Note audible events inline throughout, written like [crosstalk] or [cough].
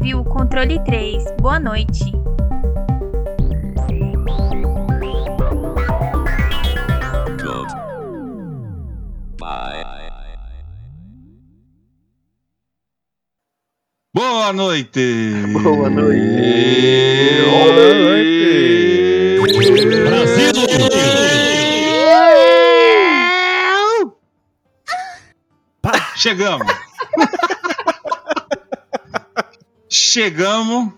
Ouviu o Controle 3. Boa noite. Boa noite! Boa noite! Boa noite! Chegamos! Chegamos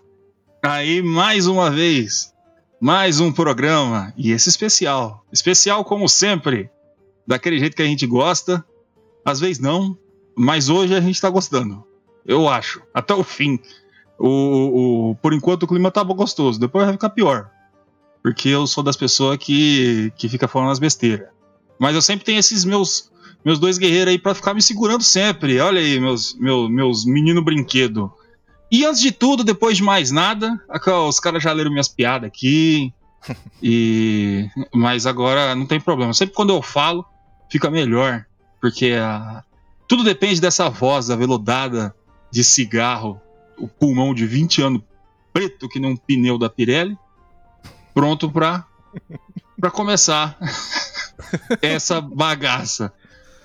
aí mais uma vez. Mais um programa. E esse especial. Especial como sempre. Daquele jeito que a gente gosta. Às vezes não. Mas hoje a gente tá gostando. Eu acho. Até o fim. O, o- por enquanto o clima tá gostoso. Depois vai ficar pior. Porque eu sou das pessoas que, que fica falando as besteiras. Mas eu sempre tenho esses meus meus dois guerreiros aí pra ficar me segurando sempre. Olha aí, meus, meus, meus menino brinquedo. E antes de tudo, depois de mais nada, os caras já leram minhas piadas aqui. [laughs] e Mas agora não tem problema. Sempre quando eu falo, fica melhor. Porque a- tudo depende dessa voz aveludada de cigarro, o pulmão de 20 anos preto que nem um pneu da Pirelli. Pronto pra, pra começar [laughs] essa bagaça.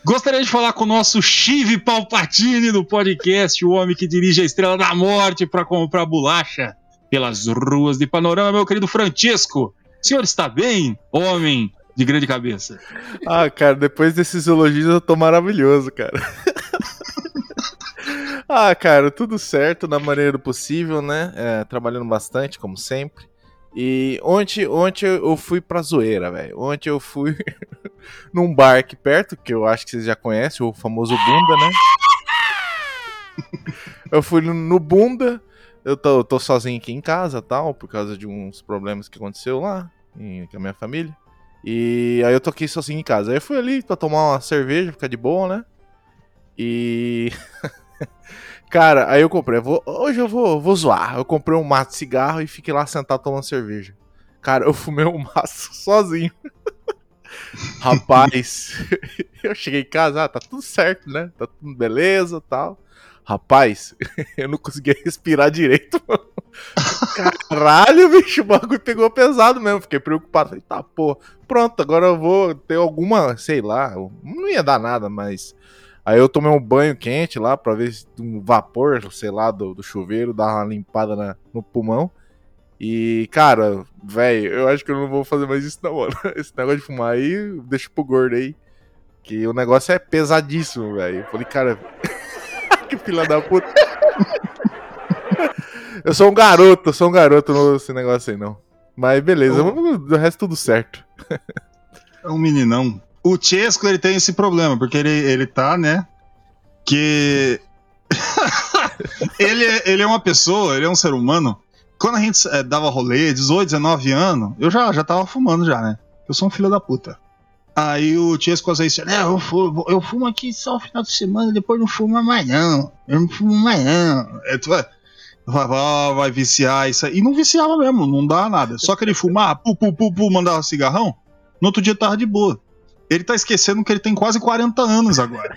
Gostaria de falar com o nosso Chive Palpatine do podcast, o homem que dirige a Estrela da Morte para comprar bolacha pelas ruas de Panorama, meu querido Francisco. O senhor está bem, homem de grande cabeça? Ah, cara, depois desses elogios eu tô maravilhoso, cara. [laughs] ah, cara, tudo certo na maneira do possível, né? É, trabalhando bastante, como sempre. E ontem, ontem eu fui pra zoeira, velho. Ontem eu fui [laughs] num bar aqui perto, que eu acho que vocês já conhecem, o famoso Bunda, né? [laughs] Eu fui no- Bunda, eu tô, tô sozinho aqui em casa tal, por causa de uns problemas que aconteceu lá em- com a minha família. E aí eu tô aqui sozinho em casa. Aí eu fui ali pra tomar uma cerveja, ficar de boa, né? E. [laughs] Cara, aí eu comprei. vou- hoje eu vou, vou zoar. Eu comprei um maço de cigarro e fiquei lá sentado tomando cerveja. Cara, eu fumei um [laughs] maço sozinho. [laughs] Rapaz, [laughs] eu cheguei em casa, ah, tá tudo certo, né? Tá tudo beleza tal. Rapaz, eu não conseguia respirar direito, mano. Caralho, bicho, o bagulho pegou pesado mesmo. Fiquei preocupado. Falei, tá, pô, pronto, agora eu vou ter alguma, sei lá, não ia dar nada, mas. Aí eu tomei um banho quente lá pra ver se um vapor, sei lá, do, do chuveiro, dar uma limpada na- no pulmão. E, cara, velho, eu acho que eu não vou fazer mais isso não, mano. [laughs] Esse negócio de fumar aí, deixa pro gordo aí. Que o negócio é pesadíssimo, velho. Eu falei, cara, [laughs] que filha da puta. [laughs] eu sou um garoto, eu sou um garoto nesse negócio aí, não. Mas beleza, do resto tudo certo. É um meninão. O Chesco, ele tem esse problema, porque ele, ele tá, né? Que. [laughs] ele, é- ele é uma pessoa, ele é um ser humano. Quando a gente eh, dava rolê, 18, 19 anos, eu já, já tava fumando já, né? Eu sou um filho da puta. Aí o Chesco às vezes né, eu fumo, eu fumo aqui só o final de semana, depois não fumo mais não. Eu não fumo mais não. É, tu vai, vai, vai, viciar isso aí. E não viciava mesmo, não dá nada. Só que ele fumar, pu, pu, pu, pu, mandava cigarrão, no outro dia tava de boa. Ele tá esquecendo que ele tem quase 40 anos agora.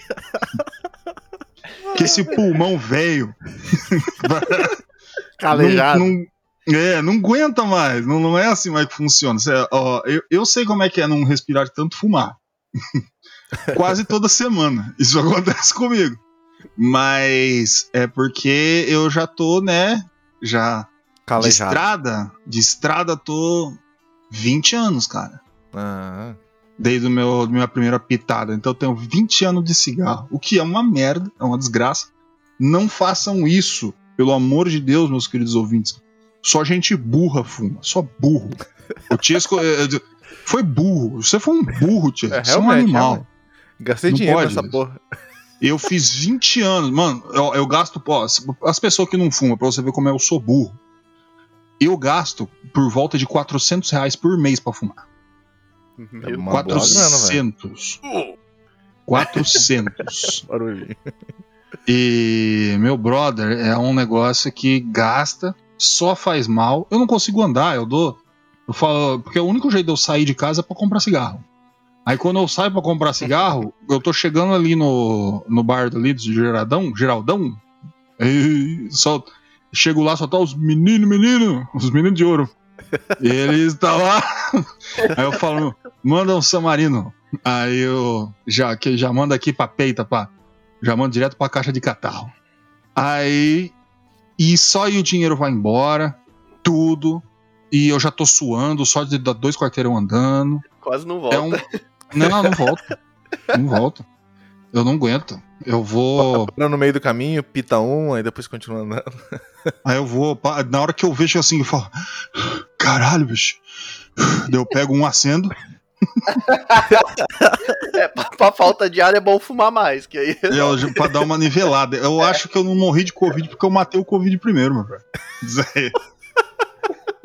que esse pulmão velho. [laughs] Calejado. Não, não- é, não aguenta mais. Não, não é assim mais que funciona. Cê, ó, eu, eu sei como é que é não respirar de tanto fumar. [laughs] Quase toda semana. Isso [laughs] acontece comigo. Mas é porque eu já tô, né? Já de Calejado. estrada. De estrada tô 20 anos, cara. Ah, Desde o meu, minha primeira pitada. Então eu tenho 20 anos de cigarro. O que é uma merda, é uma desgraça. Não façam isso, pelo amor de Deus, meus queridos ouvintes. Só gente burra fuma, só burro. O Tiesco é, [laughs] é, foi burro. Você foi um burro, Tiesco. É, Você é um animal. realmente. Gastei Não dinheiro pode nessa porra. Eu fiz 20 anos, mano. Eu, eu gasto. Ó, as pessoas que não fumam, pra você ver como eu sou burro. Eu gasto por volta de 400 reais por mês pra fumar. É uma boa grana, velho. 400. 400. Barulhinho. E meu brother é um negócio que gasta, só faz mal. Eu não consigo andar, eu dou. Eu falo, porque o único jeito de eu sair de casa é pra comprar cigarro. Aí quando eu saio pra comprar cigarro, eu tô chegando ali no, no bar ali do Geraldão, Geraldão. E só chego lá, só tá os meninos, meninos, os meninos de ouro. E eles tá lá. [laughs] Aí eu falo, manda um samarino. Aí eu já que já manda aqui pra peita, pá. Já mando direto pra caixa de catarro. Aí. E só aí o dinheiro vai embora, tudo. E eu já tô suando, só de dar dois quarteirão andando. Quase não volta. É um. Não, não volto. Não volto. Eu não aguento. Eu vou. Para no meio do caminho, pita um, aí depois continua andando. Aí eu vou. Na hora que eu vejo assim, eu falo. Caralho, bicho. Daí eu pego um acendo. É, pra, pra falta de ar é bom fumar mais, que aí. Eu, pra dar uma nivelada. Eu acho que eu não morri de Covid porque eu matei o Covid primeiro, meu velho. Aí.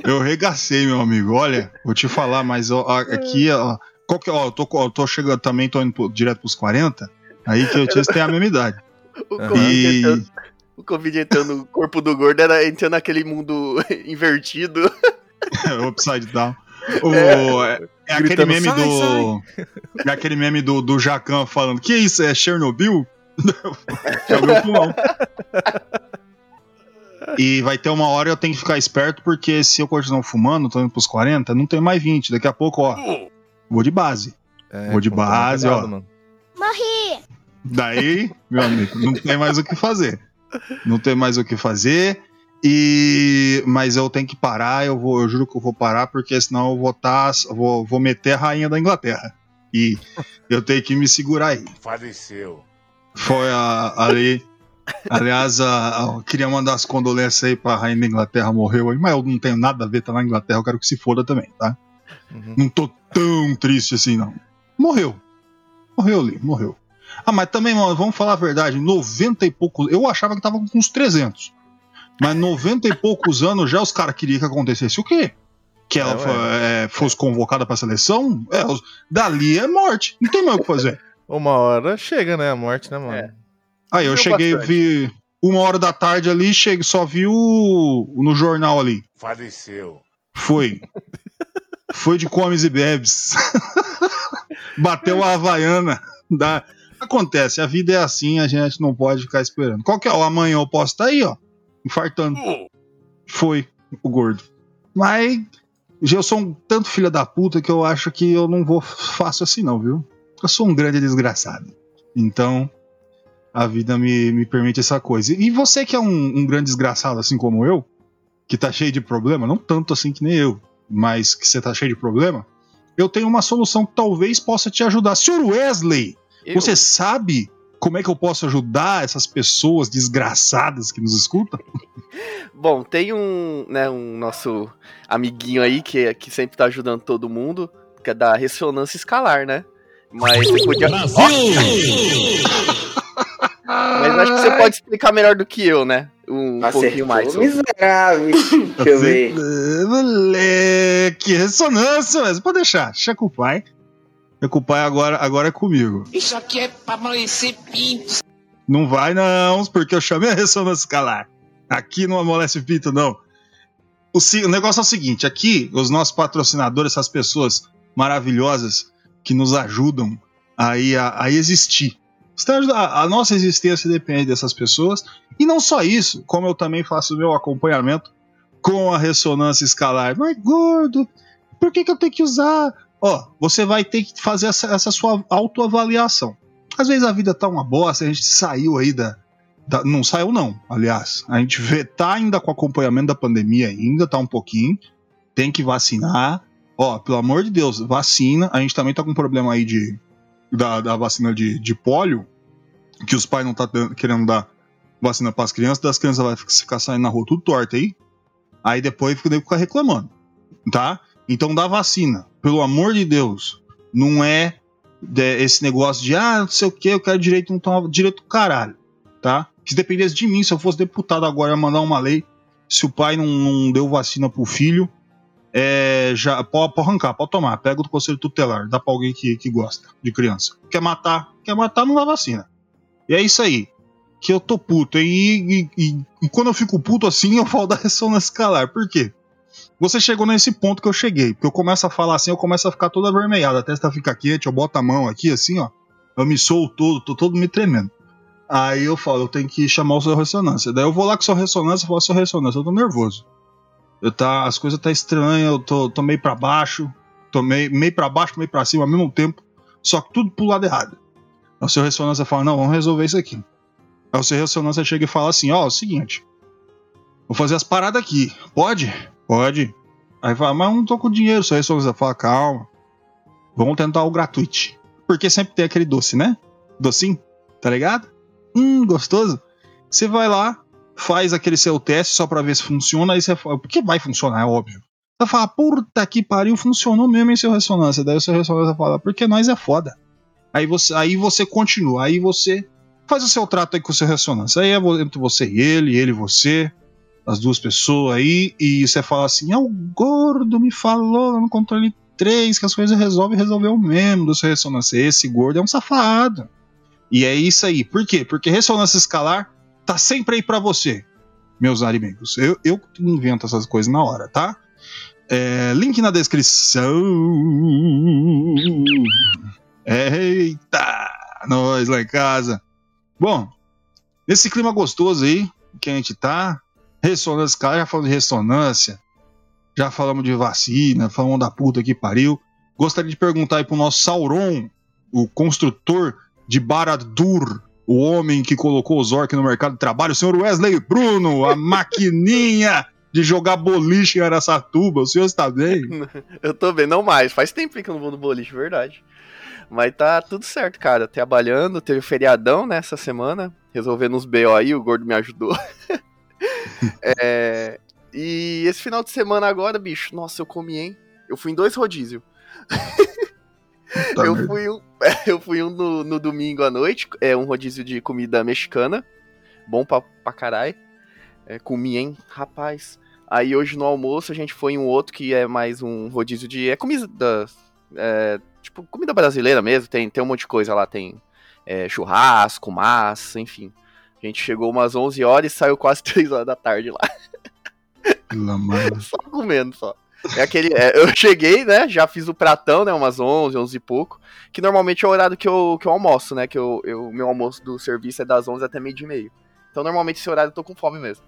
Eu regacei, meu amigo. Olha, vou te falar, mas ó, aqui, ó. Qual que, ó, eu tô, eu tô chegando também, tô indo pro- direto pros 40. Aí que eu tinha tem a mesma idade. O Aham. Covid, E- entrando, o Covid entrando no corpo do gordo era entrando naquele mundo [laughs] invertido. [laughs] Upside Down. O, é, é aquele meme "Sai, do. [laughs] É aquele meme do, do Jacan falando: Que isso? É Chernobyl? [laughs] Viu o pulmão. [laughs] E vai ter uma hora eu tenho que ficar esperto, porque se eu continuar fumando, tô indo pros 40, não tem mais 20. Daqui a pouco, ó, vou de base. É, Vou de tá base, ó. mano. Daí, meu amigo, não tem mais o que fazer. Não tem mais o que fazer. E mas eu tenho que parar, eu vou, eu juro que eu vou parar porque senão eu vou tá, vou, vou meter a rainha da Inglaterra. E [laughs] eu tenho que me segurar aí. Faleceu. Foi a, ali Aliás, a- a- eu queria mandar as condolências aí pra rainha da Inglaterra morreu aí, mas eu não tenho nada a ver, tá na Inglaterra, eu quero que se foda também, tá? Uhum. Não tô tão triste assim, não. Morreu. Morreu ali, morreu. Ah, mas também, mano, vamos falar a verdade, 90 e poucos. Eu achava que tava com uns 300. Mas 90 e poucos anos já os caras queriam que acontecesse o quê? Que ela É, é, fosse convocada pra seleção? É, dali é morte. Não tem mais o que fazer. Uma hora chega, né? A morte, né, mano? É. Aí eu cheguei, bastante. vi uma hora da tarde ali, cheguei, só vi o no jornal ali. Faleceu. Foi. Foi de comes e bebes. [laughs] Bateu a Havaiana. Da... Acontece, a vida é assim, a gente não pode ficar esperando. Qualquer hora, amanhã eu posso estar aí, ó, infartando. Foi o gordo. Mas eu sou um tanto filho da puta que eu acho que eu não vou fácil assim, não, viu? Eu sou um grande desgraçado. Então, a vida me, me permite essa coisa. E você que é um, um grande desgraçado, assim como eu, que tá cheio de problema, não tanto assim que nem eu, mas que você tá cheio de problema, eu tenho uma solução que talvez possa te ajudar. Senhor Wesley, Eu- você sabe como é que eu posso ajudar essas pessoas desgraçadas que nos escutam? [laughs] Bom, tem um, né, um nosso amiguinho aí que, que sempre tá ajudando todo mundo, que é da ressonância escalar, né? Mas você podia. Mas acho que você pode explicar melhor do que eu, né? Um pouquinho mais. miserável. [laughs] Deixa eu ver. Moleque, ressonância, mas pode deixar, deixa com o pai. Deixa com o pai agora, agora é comigo. Isso aqui é pra amanhecer pinto. Não vai não, porque eu chamei a ressonância escalar. Aqui não amolece pinto, não. O, o negócio é o seguinte, aqui, os nossos patrocinadores, essas pessoas maravilhosas que nos ajudam aí a, a existir. A, a nossa existência depende dessas pessoas. E não só isso, como eu também faço o meu acompanhamento com a ressonância escalar. Mas, gordo, por que, que eu tenho que usar? Ó, você vai ter que fazer essa, essa sua autoavaliação. Às vezes a vida tá uma bosta, a gente saiu aí da. da- não saiu, não, aliás. A gente vê, tá ainda com acompanhamento da pandemia, ainda tá um pouquinho. Tem que vacinar. Ó, pelo amor de Deus, vacina. A gente também tá com um problema aí de. Da, da vacina de, de pólio, que os pais não tá querendo dar vacina pras crianças, das crianças vai ficar saindo na rua tudo torta aí. Aí depois fica reclamando. Tá? Então dá vacina. Pelo amor de Deus. Não é de- esse negócio de, ah, não sei o que, eu quero direito, não toma direito caralho, tá? Se dependesse de mim, se eu fosse deputado agora, ia mandar uma lei, se o pai não, não deu vacina pro filho, é, já pode, arrancar, pode tomar, pega do conselho tutelar, dá pra alguém que, que gosta de criança. Quer matar, quer matar, não dá vacina. E é isso aí. Que eu tô puto. E, e- e- e quando eu fico puto assim, eu falo da ressonância escalar. Por quê? Você chegou nesse ponto que eu cheguei. Porque eu começo a falar assim, eu começo a ficar toda avermelhada. A testa fica quente, eu boto a mão aqui assim, ó. Eu me sou todo, tô todo me tremendo. Aí eu falo, eu tenho que chamar o seu ressonância. Daí eu vou lá com o seu ressonância e falo, seu ressonância, eu tô nervoso. Eu tá, as coisas tá estranhas, eu tô, tô meio pra baixo. Tô meio, meio pra baixo, meio pra cima ao mesmo tempo. Só que tudo pro lado errado. Aí o seu ressonância fala, não, vamos resolver isso aqui. Aí o seu ressonância chega e fala assim, ó, é o seguinte. Vou fazer as paradas aqui. Pode? Pode. Aí fala, mas eu não tô com dinheiro. Seu ressonância fala, calma. Vamos tentar o gratuito. Porque sempre tem aquele doce, né? Docinho, tá ligado? Hum, gostoso. Você vai lá, faz aquele seu teste só pra ver se funciona. Aí você fala, porque vai funcionar, é óbvio. Você fala, puta que pariu, funcionou mesmo em seu ressonância. Daí o seu ressonância fala, porque nós é foda. Aí você, aí você continua, aí você faz o seu trato aí com o seu ressonância. Aí é entre você e ele, ele e você, as duas pessoas aí, e você fala assim: ah, o gordo me falou no controle 3 que as coisas resolve, resolveu mesmo do seu ressonância. Esse gordo é um safado. E é isso aí. Por quê? Porque ressonância escalar tá sempre aí pra você, meus amigos. Eu, eu invento essas coisas na hora, tá? É, link na descrição. Eita! Nós lá em casa. Bom, nesse clima gostoso aí que a gente tá, ressonância, cara, já falamos de ressonância, já falamos de vacina, falamos da puta que pariu. Gostaria de perguntar aí pro nosso Sauron, o construtor de Baradur, o homem que colocou os orcs no mercado de trabalho, o senhor Wesley Bruno, a [laughs] maquininha de jogar boliche em Araçatuba. O senhor está bem? Eu tô bem, não mais. Faz tempo que eu não vou no boliche, verdade. Mas tá tudo certo, cara. Trabalhando, teve feriadão nessa semana, resolvendo uns BO aí, o gordo me ajudou. [laughs] [laughs] É, e esse final de semana agora, bicho, nossa, eu comi, hein? Eu fui em dois rodízios. Eu, merda. fui um, [laughs] eu fui um no, no domingo à noite, é um rodízio de comida mexicana. Bom pra, pra caralho. É, comi, hein? Rapaz. Aí hoje no almoço a gente foi em um outro que é mais um rodízio de. É comida. é, tipo, comida brasileira mesmo. Tem, tem um monte de coisa lá. Tem é, churrasco, massa, enfim. A gente chegou umas 11 horas e saiu quase [laughs] 3 horas da tarde lá. Mãe. [laughs] Só comendo, só. É aquele. é, eu cheguei, né? Já fiz o pratão, né? Umas 11, 11 e pouco. Que normalmente é o horário que eu, que eu almoço, né? Que eu, eu, meu almoço do serviço é das 11 até meio de meio. Então normalmente esse horário eu tô com fome mesmo.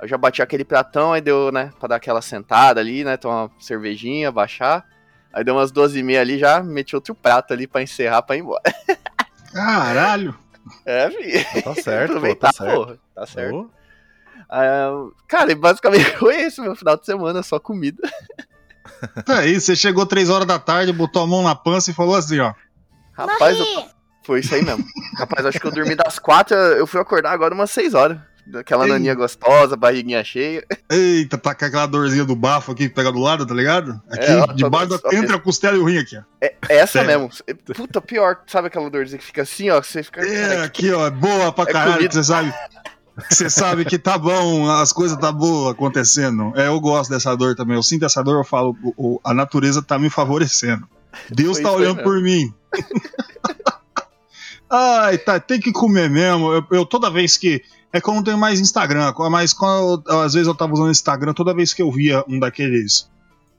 Eu já bati aquele pratão, aí deu, né? Pra dar aquela sentada ali, né? Tomar uma cervejinha, baixar. Aí deu umas 12 e meia ali, já meti outro prato ali pra encerrar, pra ir embora. [laughs] Caralho! É, fi. Tá certo, [laughs] pô, Aproveitar, tá certo. porra. Tá certo. Ah, cara, e basicamente [laughs] foi esse meu final de semana, só comida. Tá aí, você chegou três horas da tarde, botou a mão na pança e falou assim, ó. Rapaz, eu Foi isso aí mesmo. Rapaz, acho que eu dormi das quatro, eu fui acordar agora umas seis horas. Aquela Ei. naninha gostosa, barriguinha cheia. [laughs] Eita, tá com aquela dorzinha do bafo aqui que pega do lado, tá ligado? Aqui, É, ó, tô debaixo da, entre a costela e o rim aqui, ó. É essa Sério. mesmo. Puta, pior. Sabe aquela dorzinha que fica assim, ó? que Você fica. É, Cara, aqui, ó, é boa pra É caralho, comida. você sabe. que Você sabe que tá bom, as coisas tá boas acontecendo. É, eu gosto dessa dor também. Eu sinto essa dor, eu falo, o- o- a natureza tá me favorecendo. Deus Foi tá olhando mesmo. por mim. [laughs] Ai, tá, tem que comer mesmo. Eu, eu toda vez que. É que eu não tenho mais Instagram, mas quando eu- às vezes eu tava usando Instagram, toda vez que eu via um daqueles.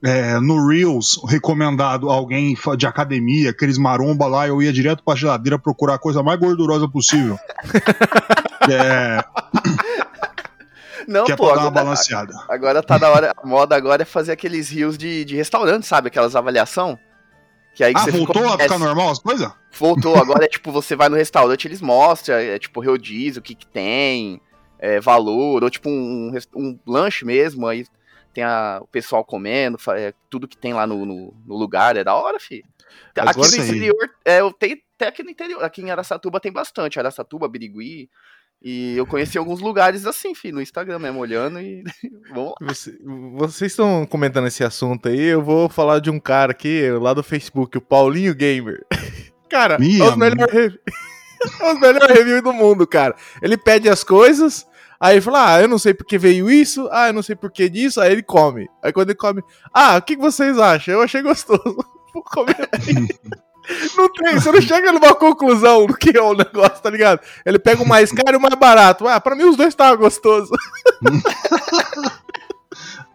é, no Reels, recomendado alguém de academia, aqueles maromba lá, eu ia direto pra geladeira procurar a coisa mais gordurosa possível. [laughs] é, Não, que é pô, pra dar uma agora, balanceada. agora tá da hora. A moda agora é fazer aqueles rios de, de restaurante, sabe? Aquelas avaliação. Que aí Ah, você voltou a conhece. ficar normal as coisas? Voltou, [laughs] agora é tipo, você vai no restaurante, eles mostram, é tipo, rodízio, o que que tem, é, valor, ou tipo um, um lanche mesmo, aí tem a, o pessoal comendo, é, tudo que tem lá no, no, no lugar, é da hora, fi. Aqui no interior, é, eu tenho até aqui no interior, aqui em Araçatuba tem bastante, Araçatuba, Birigui, e eu conheci alguns lugares assim, fi, no Instagram mesmo, olhando e [laughs] vamos lá. Você- vocês estão comentando esse assunto aí, eu vou falar de um cara aqui, lá do Facebook, o Paulinho Gamer. [laughs] Cara, Minha os melhores rev... [laughs] os melhores reviews do mundo, cara. Ele pede as coisas, aí ele fala, ah, eu não sei porque veio isso, ah, eu não sei porque disso, aí ele come. Aí quando ele come, ah, o que que vocês acham? Eu achei gostoso. Vou comer. Não tem, você não chega numa conclusão do que é o negócio, tá ligado? Ele pega o mais [laughs] caro e o mais barato. Ah, pra mim os dois estavam gostosos. [laughs]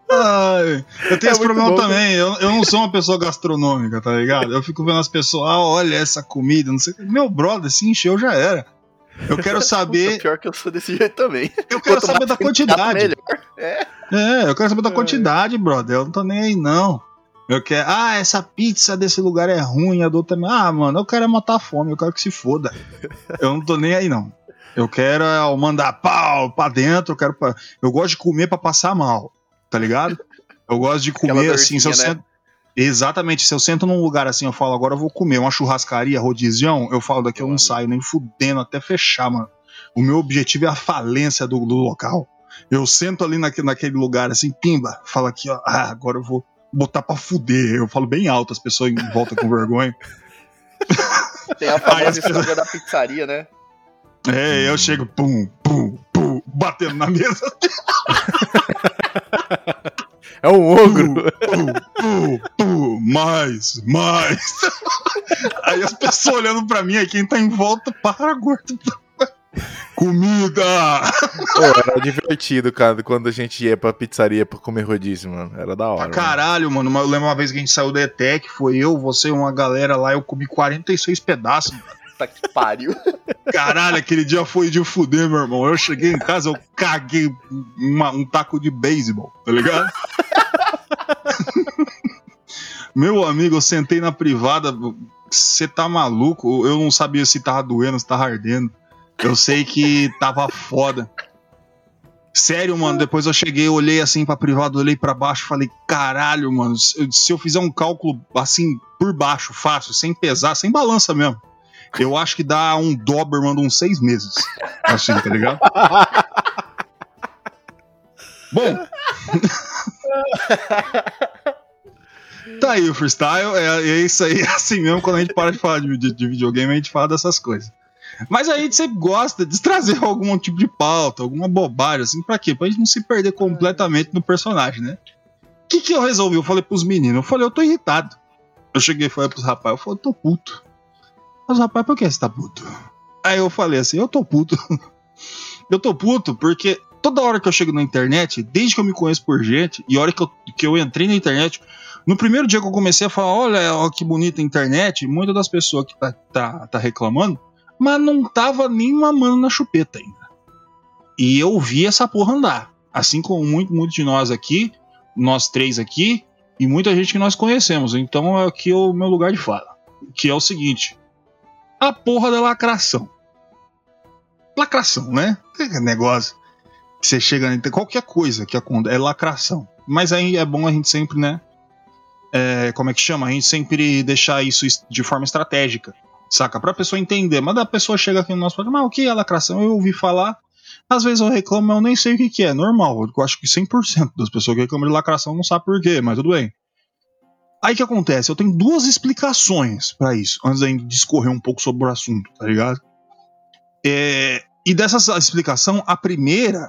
Ai, eu tenho É esse problema bom, também. Eu, eu não sou uma pessoa gastronômica, tá ligado? Eu fico vendo as pessoas, ah, olha essa comida, não sei o que. Meu brother, se encheu, já era. Eu quero [laughs] Puta, saber. pior que eu sou desse jeito também. Eu quero Quanto saber da quantidade. É. É, eu quero saber da quantidade, brother. Eu não tô nem aí, não. Eu quero. Ah, essa pizza desse lugar é ruim, a do outro também. Ah, mano, eu quero é matar a fome, eu quero que se foda. [laughs] Eu não tô nem aí, não. Eu quero é mandar pau pra dentro, eu quero. Pra... Eu gosto de comer pra passar mal, tá ligado? Eu gosto de [laughs] comer assim, se eu né? sento. Exatamente, se eu sento num lugar assim, eu falo, agora eu vou comer uma churrascaria, rodizião, eu falo, daqui eu não Mano. saio nem fudendo até fechar, mano. O meu objetivo é a falência do, do local. Eu sento ali naque, naquele lugar assim, pimba, falo aqui, ó, ah, agora eu vou botar pra fuder. Eu falo bem alto, as pessoas em volta com vergonha. [laughs] Tem a famosa pessoas- história da pizzaria, né? É, eu chego, pum, pum, pum, batendo na mesa. [laughs] É um ogro. Pum, pum, pum, mais, mais. [laughs] Aí as pessoas olhando pra mim, aí quem tá em volta, para, gordo. Comida! Pô, era divertido, cara, quando a gente ia pra pizzaria pra comer rodízio, mano. Era da hora. Pra caralho, mano. Mas Eu lembro uma vez que a gente saiu da ETEC, foi eu, você e uma galera lá, eu comi 46 pedaços. Tá que pariu. Caralho, aquele dia foi de fuder, meu irmão. Eu cheguei em casa, eu caguei uma- um taco de beisebol, tá ligado? [laughs] meu amigo, eu sentei na privada. Você tá maluco? Eu não sabia se tava doendo, se tava ardendo. Eu sei que tava foda. Sério, mano, depois eu cheguei, olhei assim pra privada, olhei pra baixo, falei, caralho, mano, se eu fizer um cálculo assim, por baixo, fácil, sem pesar, sem balança mesmo, eu acho que dá um Doberman de uns seis meses. Assim, tá ligado? Bom. [laughs] tá aí o freestyle. É, é isso aí. É assim mesmo, quando a gente para de falar de, de- de videogame, a gente fala dessas coisas. Mas a gente sempre gosta de trazer [laughs] algum tipo de pauta, alguma bobagem, assim, pra quê? Pra gente não se perder completamente no personagem, né? O que, que eu resolvi? Eu falei pros meninos, eu falei, eu tô irritado. Eu cheguei e falei pros rapazes, eu falei, eu tô puto. Mas rapaz, por que você tá puto? Aí eu falei assim, eu tô puto. [laughs] eu tô puto porque toda hora que eu chego na internet, desde que eu me conheço por gente, e a hora que eu, que eu entrei na internet, no primeiro dia que eu comecei a falar, olha ó, que bonita a internet, muitas das pessoas que tá, tá, tá reclamando, mas não tava nem mamando na chupeta ainda. E eu vi essa porra andar. Assim como muito, muito de nós aqui, nós três aqui, e muita gente que nós conhecemos. Então aqui é o meu lugar de fala. Que é o seguinte: a porra da lacração. Lacração, né? Que negócio. Você chega qualquer coisa que acontece, é lacração. Mas aí é bom a gente sempre, né? é, como é que chama? A gente sempre deixar isso de forma estratégica, saca? Pra pessoa entender. Mas a pessoa chega aqui no nosso programa, ah, o que é lacração? Eu ouvi falar. Às vezes eu reclamo, eu nem sei o que, que é. Normal. Eu acho que 100% das pessoas que reclamam de lacração não sabem por quê, mas tudo bem. Aí que acontece? Eu tenho duas explicações pra isso, antes gente discorrer um pouco sobre o assunto, tá ligado? É, e dessa explicação, a primeira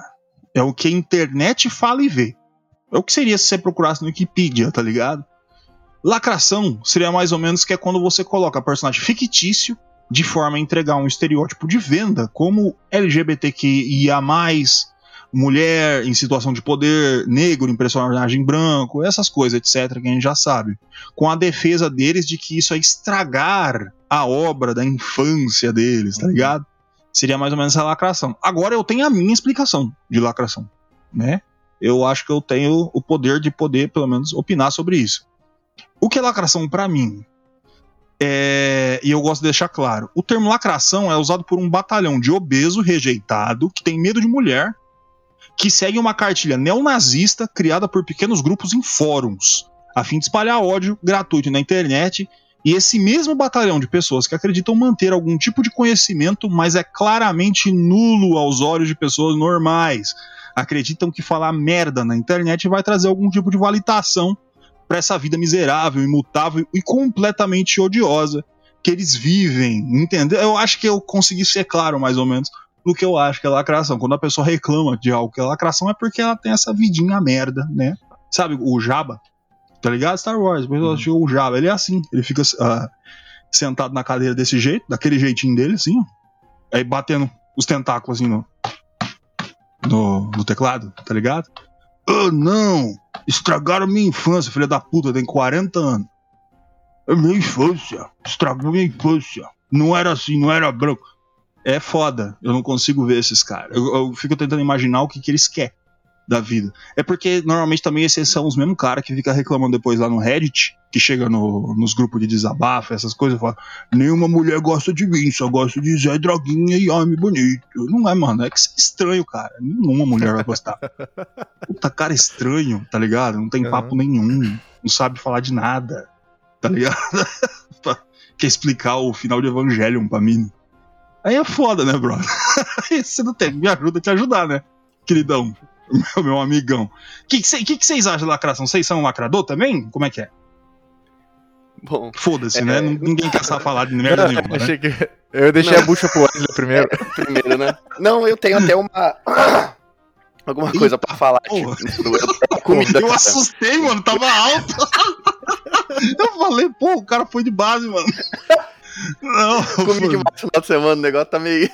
é o que a internet fala e vê. É o que seria se você procurasse no Wikipedia, tá ligado? Lacração seria mais ou menos que é quando você coloca personagem fictício de forma a entregar um estereótipo de venda, como LGBTQIA, mulher em situação de poder, negro em personagem branco, essas coisas, etc., que a gente já sabe. Com a defesa deles de que isso é estragar a obra da infância deles, tá ligado? Seria mais ou menos essa lacração. Agora eu tenho a minha explicação de lacração, né? Eu acho que eu tenho o poder de poder, pelo menos, opinar sobre isso. O que é lacração pra mim? É, e eu gosto de deixar claro: o termo lacração é usado por um batalhão de obeso rejeitado que tem medo de mulher, que segue uma cartilha neonazista criada por pequenos grupos em fóruns, a fim de espalhar ódio gratuito na internet. E esse mesmo batalhão de pessoas que acreditam manter algum tipo de conhecimento, mas é claramente nulo aos olhos de pessoas normais, acreditam que falar merda na internet vai trazer algum tipo de validação para essa vida miserável, imutável e completamente odiosa que eles vivem, entendeu? Eu acho que eu consegui ser claro, mais ou menos, do que eu acho que é lacração. Quando a pessoa reclama de algo que é lacração, é porque ela tem essa vidinha merda, né? Sabe, o Jabba, tá ligado? Star Wars, acho que o Jabba, ele é assim, ele fica ah, sentado na cadeira desse jeito, daquele jeitinho dele, assim, ó. Aí batendo os tentáculos assim no, no, no teclado, tá ligado? Ah, não! Estragaram minha infância, filha da puta, tem 40 anos. É minha infância. Estragou minha infância. Não era assim, não era branco. É foda. Eu não consigo ver esses caras. Eu, eu fico tentando imaginar o que, que eles querem da vida. É porque normalmente também esses são os mesmos caras que fica reclamando depois lá no Reddit, que chega no- nos grupos de desabafo, essas coisas, e fala: nenhuma mulher gosta de mim, só gosta de Zé Droguinha e homem bonito. Não é, mano, é que é estranho, cara. Nenhuma mulher vai gostar. [laughs] Puta cara estranho, tá ligado? Não tem Aham. papo nenhum, não sabe falar de nada, tá ligado? [laughs] Quer explicar o final de Evangelion pra mim. Aí é foda, né, brother? [laughs] Aí você não tem, me ajuda a te ajudar, né, queridão? Meu, [laughs] meu amigão. O que vocês que que vocês acham de lacração? Vocês são lacrador também? Como é que é? Bom, Foda-se, É. né? Ninguém quer saber falar de [laughs] merda nenhuma, né? Achei que- Eu deixei a bucha pro Wesley primeiro. [laughs] primeiro, né? Não, eu tenho até uma. [coughs] Alguma coisa pra falar, porra. tipo, da comida, eu cara. assustei, mano, tava alto. eu falei, pô, o cara foi de base, mano. Não, Comi demais no final de semana, o negócio tá meio.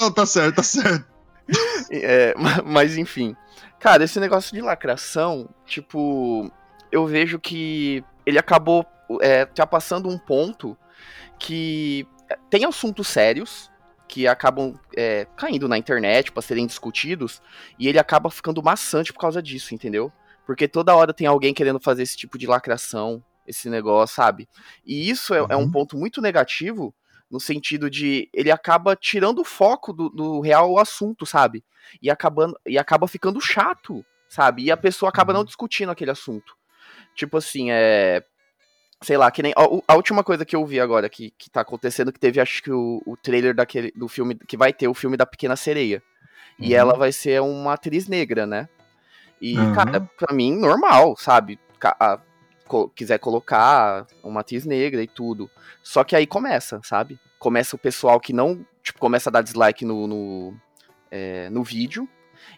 não, tá certo, tá certo. [laughs] É, ma- mas enfim. Cara, esse negócio de lacração, tipo, eu vejo que ele acabou é, ultrapassando um ponto que tem assuntos sérios que acabam é, caindo na internet pra serem discutidos e ele acaba ficando maçante por causa disso, entendeu? Porque toda hora tem alguém querendo fazer esse tipo de lacração, esse negócio, sabe? E isso é, é um Uhum. ponto muito negativo no sentido de ele acaba tirando o foco do, do real assunto, sabe? E, acabando, e acaba ficando chato, sabe? E a pessoa acaba não discutindo aquele assunto. Tipo assim, é. Sei lá, que nem. A, a última coisa que eu vi agora que, que tá acontecendo, que teve, acho que o, o trailer daquele, do filme. Que vai ter o filme da Pequena Sereia. E Uhum. ela vai ser uma atriz negra, né? E, Uhum. cara, pra mim, normal, sabe? A- co- quiser colocar uma atriz negra e tudo. Só que aí começa, sabe? Começa o pessoal que não. Tipo, começa a dar dislike no, no, é, no vídeo.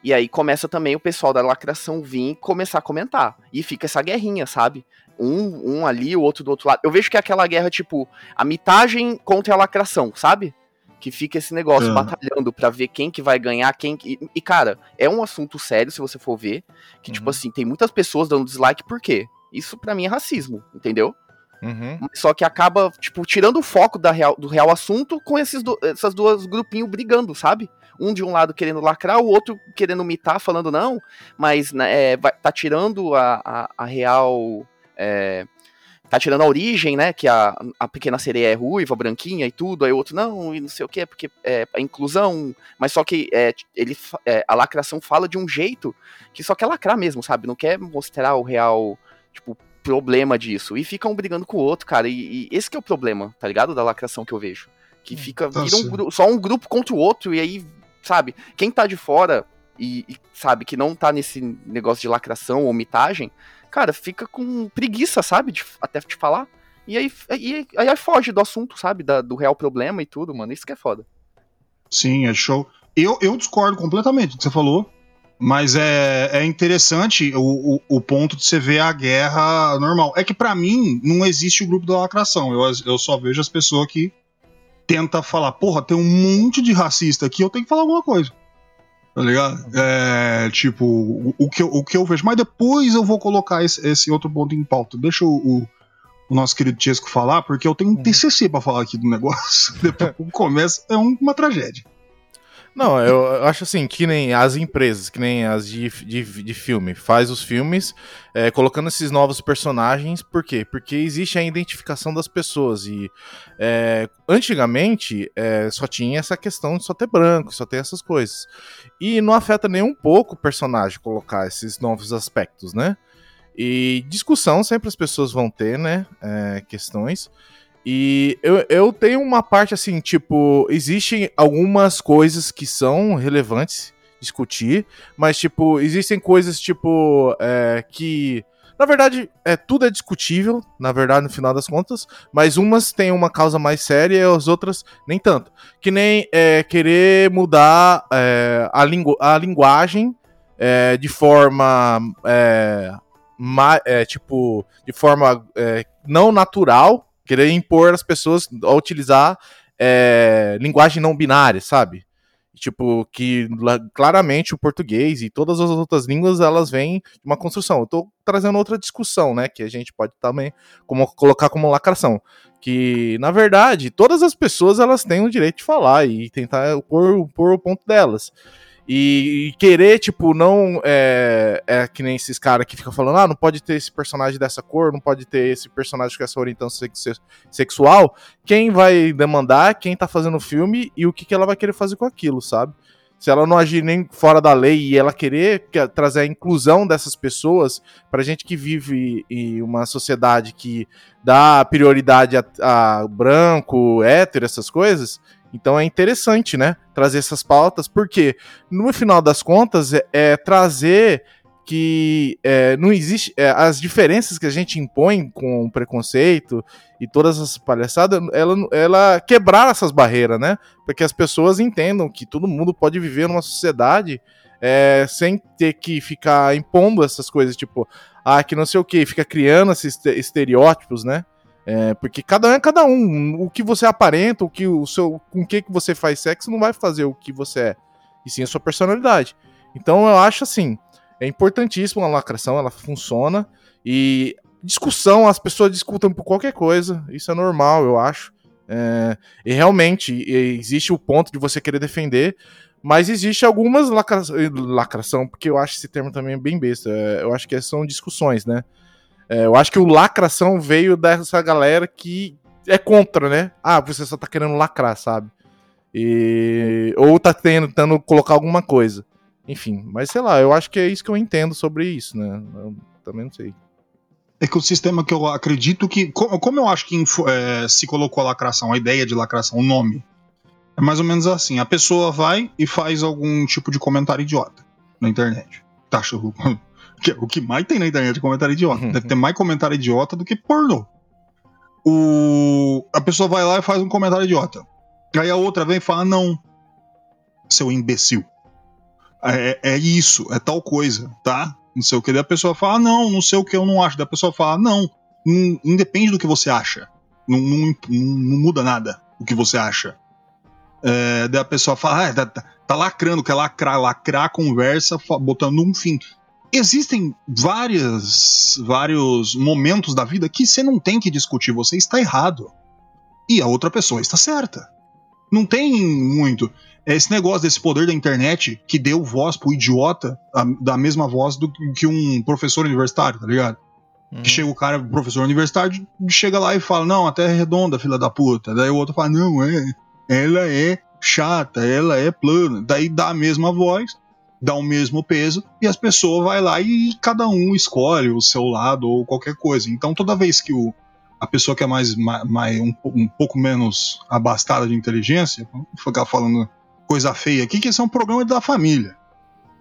E aí começa também o pessoal da lacração vir e começar a comentar. E fica essa guerrinha, sabe? Um, um ali, o outro do outro lado. Eu vejo que é aquela guerra, tipo, a mitagem contra a lacração, sabe? Que fica esse negócio É. batalhando pra ver quem que vai ganhar, quem que... E, cara, é um assunto sério, se você for ver. Que, tipo Uhum. assim, tem muitas pessoas dando dislike, por quê? Isso pra mim é racismo, entendeu? Uhum. Só que acaba, tipo, tirando o foco da real- do real assunto com esses do, essas duas grupinhos brigando, sabe? Um de um lado querendo lacrar, o outro querendo mitar, falando não, mas né, é, vai- tá tirando a, a, a real. é, tá tirando a origem, né? Que a, a pequena sereia é ruiva, branquinha e tudo, aí o outro não, e não sei o que, porque é a inclusão, mas só que é, ele, é, a lacração fala de um jeito que só quer lacrar mesmo, sabe? Não quer mostrar o real, tipo, problema disso. E fica um brigando com o outro, cara. E, e esse que é o problema, tá ligado? Da lacração que eu vejo. Que fica tá vira um só um grupo contra o outro, e aí, sabe, quem tá de fora e, e, sabe, que não tá nesse negócio de lacração ou mitagem, cara, fica com preguiça, sabe? De, até te falar. E aí, aí, aí foge do assunto, sabe? Da- do real problema e tudo, mano. Isso que é foda. Sim, é show. Eu, eu discordo completamente do que você falou, mas é, é interessante o, o, o ponto de você ver a guerra normal. É que pra mim não existe o grupo da lacração. Eu, eu só vejo as pessoas que tenta falar, porra, tem um monte de racista aqui, eu tenho que falar alguma coisa. Tá ligado? É, tipo, o, o que eu, o que eu vejo. Mas depois eu vou colocar esse, esse outro ponto em pauta. Deixa o, o, o nosso querido Chesco falar, porque eu tenho um TCC pra falar aqui do negócio. [laughs] Depois começa, é um- uma tragédia. Não, eu acho assim, que nem as empresas, que nem as de, de, de filme, faz os filmes é, colocando esses novos personagens, por quê? Porque existe a identificação das pessoas e é, antigamente é, só tinha essa questão de só ter branco, só ter essas coisas. E não afeta nem um pouco o personagem colocar esses novos aspectos, né? E discussão sempre as pessoas vão ter, né? é, questões. E eu, eu tenho uma parte assim, tipo, existem algumas coisas que são relevantes discutir, mas, tipo, existem coisas, tipo, é, que Na verdade, é, tudo é discutível, na verdade, no final das contas, mas umas têm uma causa mais séria e as outras nem tanto. Que nem é, querer mudar é, a, lingu a linguagem é, de forma. É, é, tipo, de forma é, não natural, querer impor as pessoas a utilizar é, linguagem não binária, sabe? Tipo, que claramente o português e todas as outras línguas elas vêm de uma construção. Eu tô trazendo outra discussão, né? Que a gente pode também como, colocar como lacração. Que, na verdade, todas as pessoas elas têm o direito de falar e tentar pôr, pôr o ponto delas. E, e querer, tipo, não. É, é que nem esses caras que ficam falando, ah, não pode ter esse personagem dessa cor, não pode ter esse personagem com essa orientação sex- sexual. Quem vai demandar, quem tá fazendo o filme e o que, que ela vai querer fazer com aquilo, sabe? Se ela não agir nem fora da lei e ela querer que- trazer a inclusão dessas pessoas, pra gente que vive em uma sociedade que dá prioridade a, a branco, hétero, essas coisas, então é interessante, né? Trazer essas pautas, porque no final das contas é, é trazer que é, não existe é, as diferenças que a gente impõe com o preconceito e todas essas palhaçadas, ela, ela quebrar essas barreiras, né? Para que as pessoas entendam que todo mundo pode viver numa sociedade é, sem ter que ficar impondo essas coisas, tipo, ah, que não sei o que, fica criando esses este- estereótipos, né? É, porque cada um é cada um. O que você aparenta, o que o seu, com o que que você faz sexo não vai fazer o que você é, e sim a sua personalidade. Então eu acho assim, é importantíssimo a lacração, ela funciona e discussão, as pessoas discutem por qualquer coisa, isso é normal, eu acho. É, e realmente existe o ponto de você querer defender, mas existe algumas lacra lacração, porque eu acho esse termo também bem besta. é, eu acho que são discussões, né? É, eu acho que o lacração veio dessa galera que é contra, né? Ah, você só tá querendo lacrar, sabe? E... Ou tá tentando colocar alguma coisa. Enfim, mas sei lá, eu acho que é isso que eu entendo sobre isso, né? Eu também não sei. É que o sistema que eu acredito que. co- Como eu acho que é, se colocou a lacração, a ideia de lacração, o nome. É mais ou menos assim: a pessoa vai e faz algum tipo de comentário idiota na internet. Tá, que- o que mais tem na internet é comentário idiota. Deve ter mais comentário idiota do que pornô. O, a pessoa vai lá e faz um comentário idiota. Aí a outra vem e fala: não, seu imbecil. É, é isso, é tal coisa, tá? Não sei o que. Daí a pessoa fala, "Ah, não, não sei o que, eu não acho. Daí a pessoa fala, não, não independe do que você acha. Não, não, não- muda nada o que você acha. É, daí a pessoa fala, ah, tá, tá- tá lacrando, quer lacrar, lacrar a conversa, botando um fim. Existem várias, vários momentos da vida que você não tem que discutir, você está errado. E a outra pessoa está certa. Não tem muito. É esse negócio desse poder da internet que deu voz pro idiota a- da mesma voz do que um professor universitário, tá ligado? Que chega o cara, professor universitário, chega lá e fala: Não, a terra é redonda, filha da puta. Daí o outro fala: Não, é. Ela é chata, ela é plana. Daí dá a mesma voz, dá o mesmo peso, e as pessoas vai lá e cada um escolhe o seu lado ou qualquer coisa. Então toda vez que o, a pessoa que é mais, ma- mais um, um pouco menos abastada de inteligência, vamos ficar falando coisa feia aqui, que esse é um programa da família.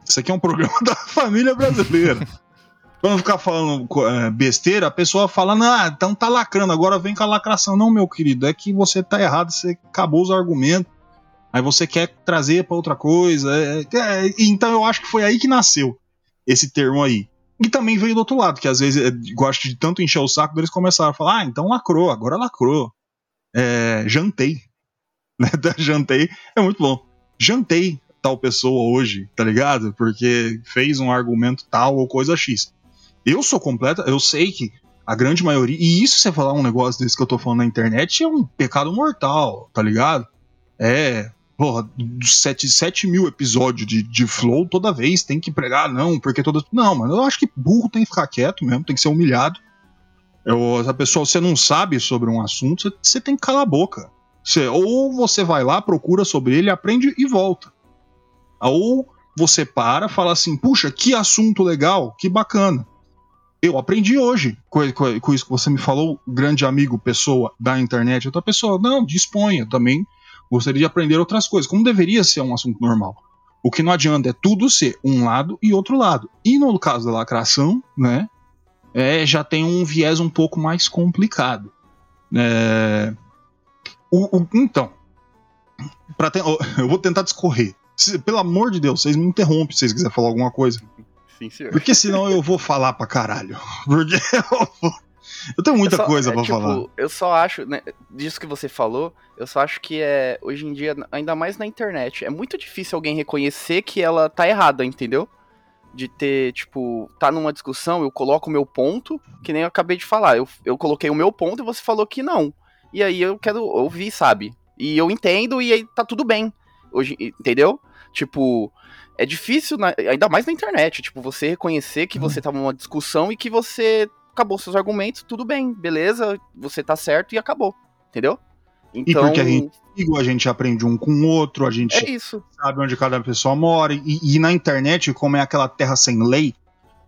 Isso aqui é um programa [laughs] da família brasileira. [laughs] Quando ficar falando é, besteira, a pessoa fala, ah, então tá lacrando, agora vem com a lacração. Não, meu querido, é que você tá errado, você acabou os argumentos, aí você quer trazer pra outra coisa. é- é- então eu acho que foi aí que nasceu esse termo aí. E também veio do outro lado, que às vezes é, gosta de tanto encher o saco, eles começaram a falar, ah, então lacrou, agora lacrou. É, jantei. [laughs] Né? Jantei é muito bom. Jantei tal pessoa hoje, tá ligado? Porque fez um argumento tal ou coisa X. Eu sou completa, eu sei que a grande maioria, e isso você falar um negócio desse que eu tô falando na internet é um pecado mortal, tá ligado? É, porra, dos 7, 7 mil episódios de, de Flow, toda vez tem que pregar, não, porque toda. Não, mano, eu acho que burro tem que ficar quieto mesmo, tem que ser humilhado. Eu, a pessoa, você não sabe sobre um assunto, você, você tem que calar a boca. Você, ou você vai lá, procura sobre ele, aprende e volta. Ou você para, fala assim, puxa, que assunto legal, que bacana. Eu aprendi hoje com, com- com isso que você me falou, grande amigo, pessoa da internet, outra pessoa, não, disponha, também gostaria de aprender outras coisas, como deveria ser um assunto normal. O que não adianta é tudo ser um lado e outro lado. E no caso da lacração, né, é, já tem um viés um pouco mais complicado. É, o- o- então, ten- [laughs] eu vou tentar discorrer. Se- pelo amor de Deus, vocês me interrompem se vocês quiserem falar alguma coisa. Sim, senhor. Porque senão eu vou falar pra caralho. [laughs] Porque eu, vou- eu tenho muita Eu só- coisa é, pra tipo, falar. Eu só acho, né, disso que você falou, eu só acho que é, hoje em dia, ainda mais na internet, é muito difícil alguém reconhecer que ela tá errada, entendeu? De ter, tipo, tá numa discussão, eu coloco o meu ponto, que nem eu acabei de falar. Eu, eu coloquei o meu ponto e você falou que não. E aí eu quero ouvir, sabe? E eu entendo e aí tá tudo bem. Hoje, entendeu? Tipo, é difícil, na- ainda mais na internet, tipo, você reconhecer que você tá numa discussão e que você acabou seus argumentos, tudo bem, beleza, você tá certo e acabou, entendeu? Então, porque a gente- Igual a gente aprende um com o outro, a gente é isso. sabe onde cada pessoa mora. E, e na internet, como é aquela terra sem lei,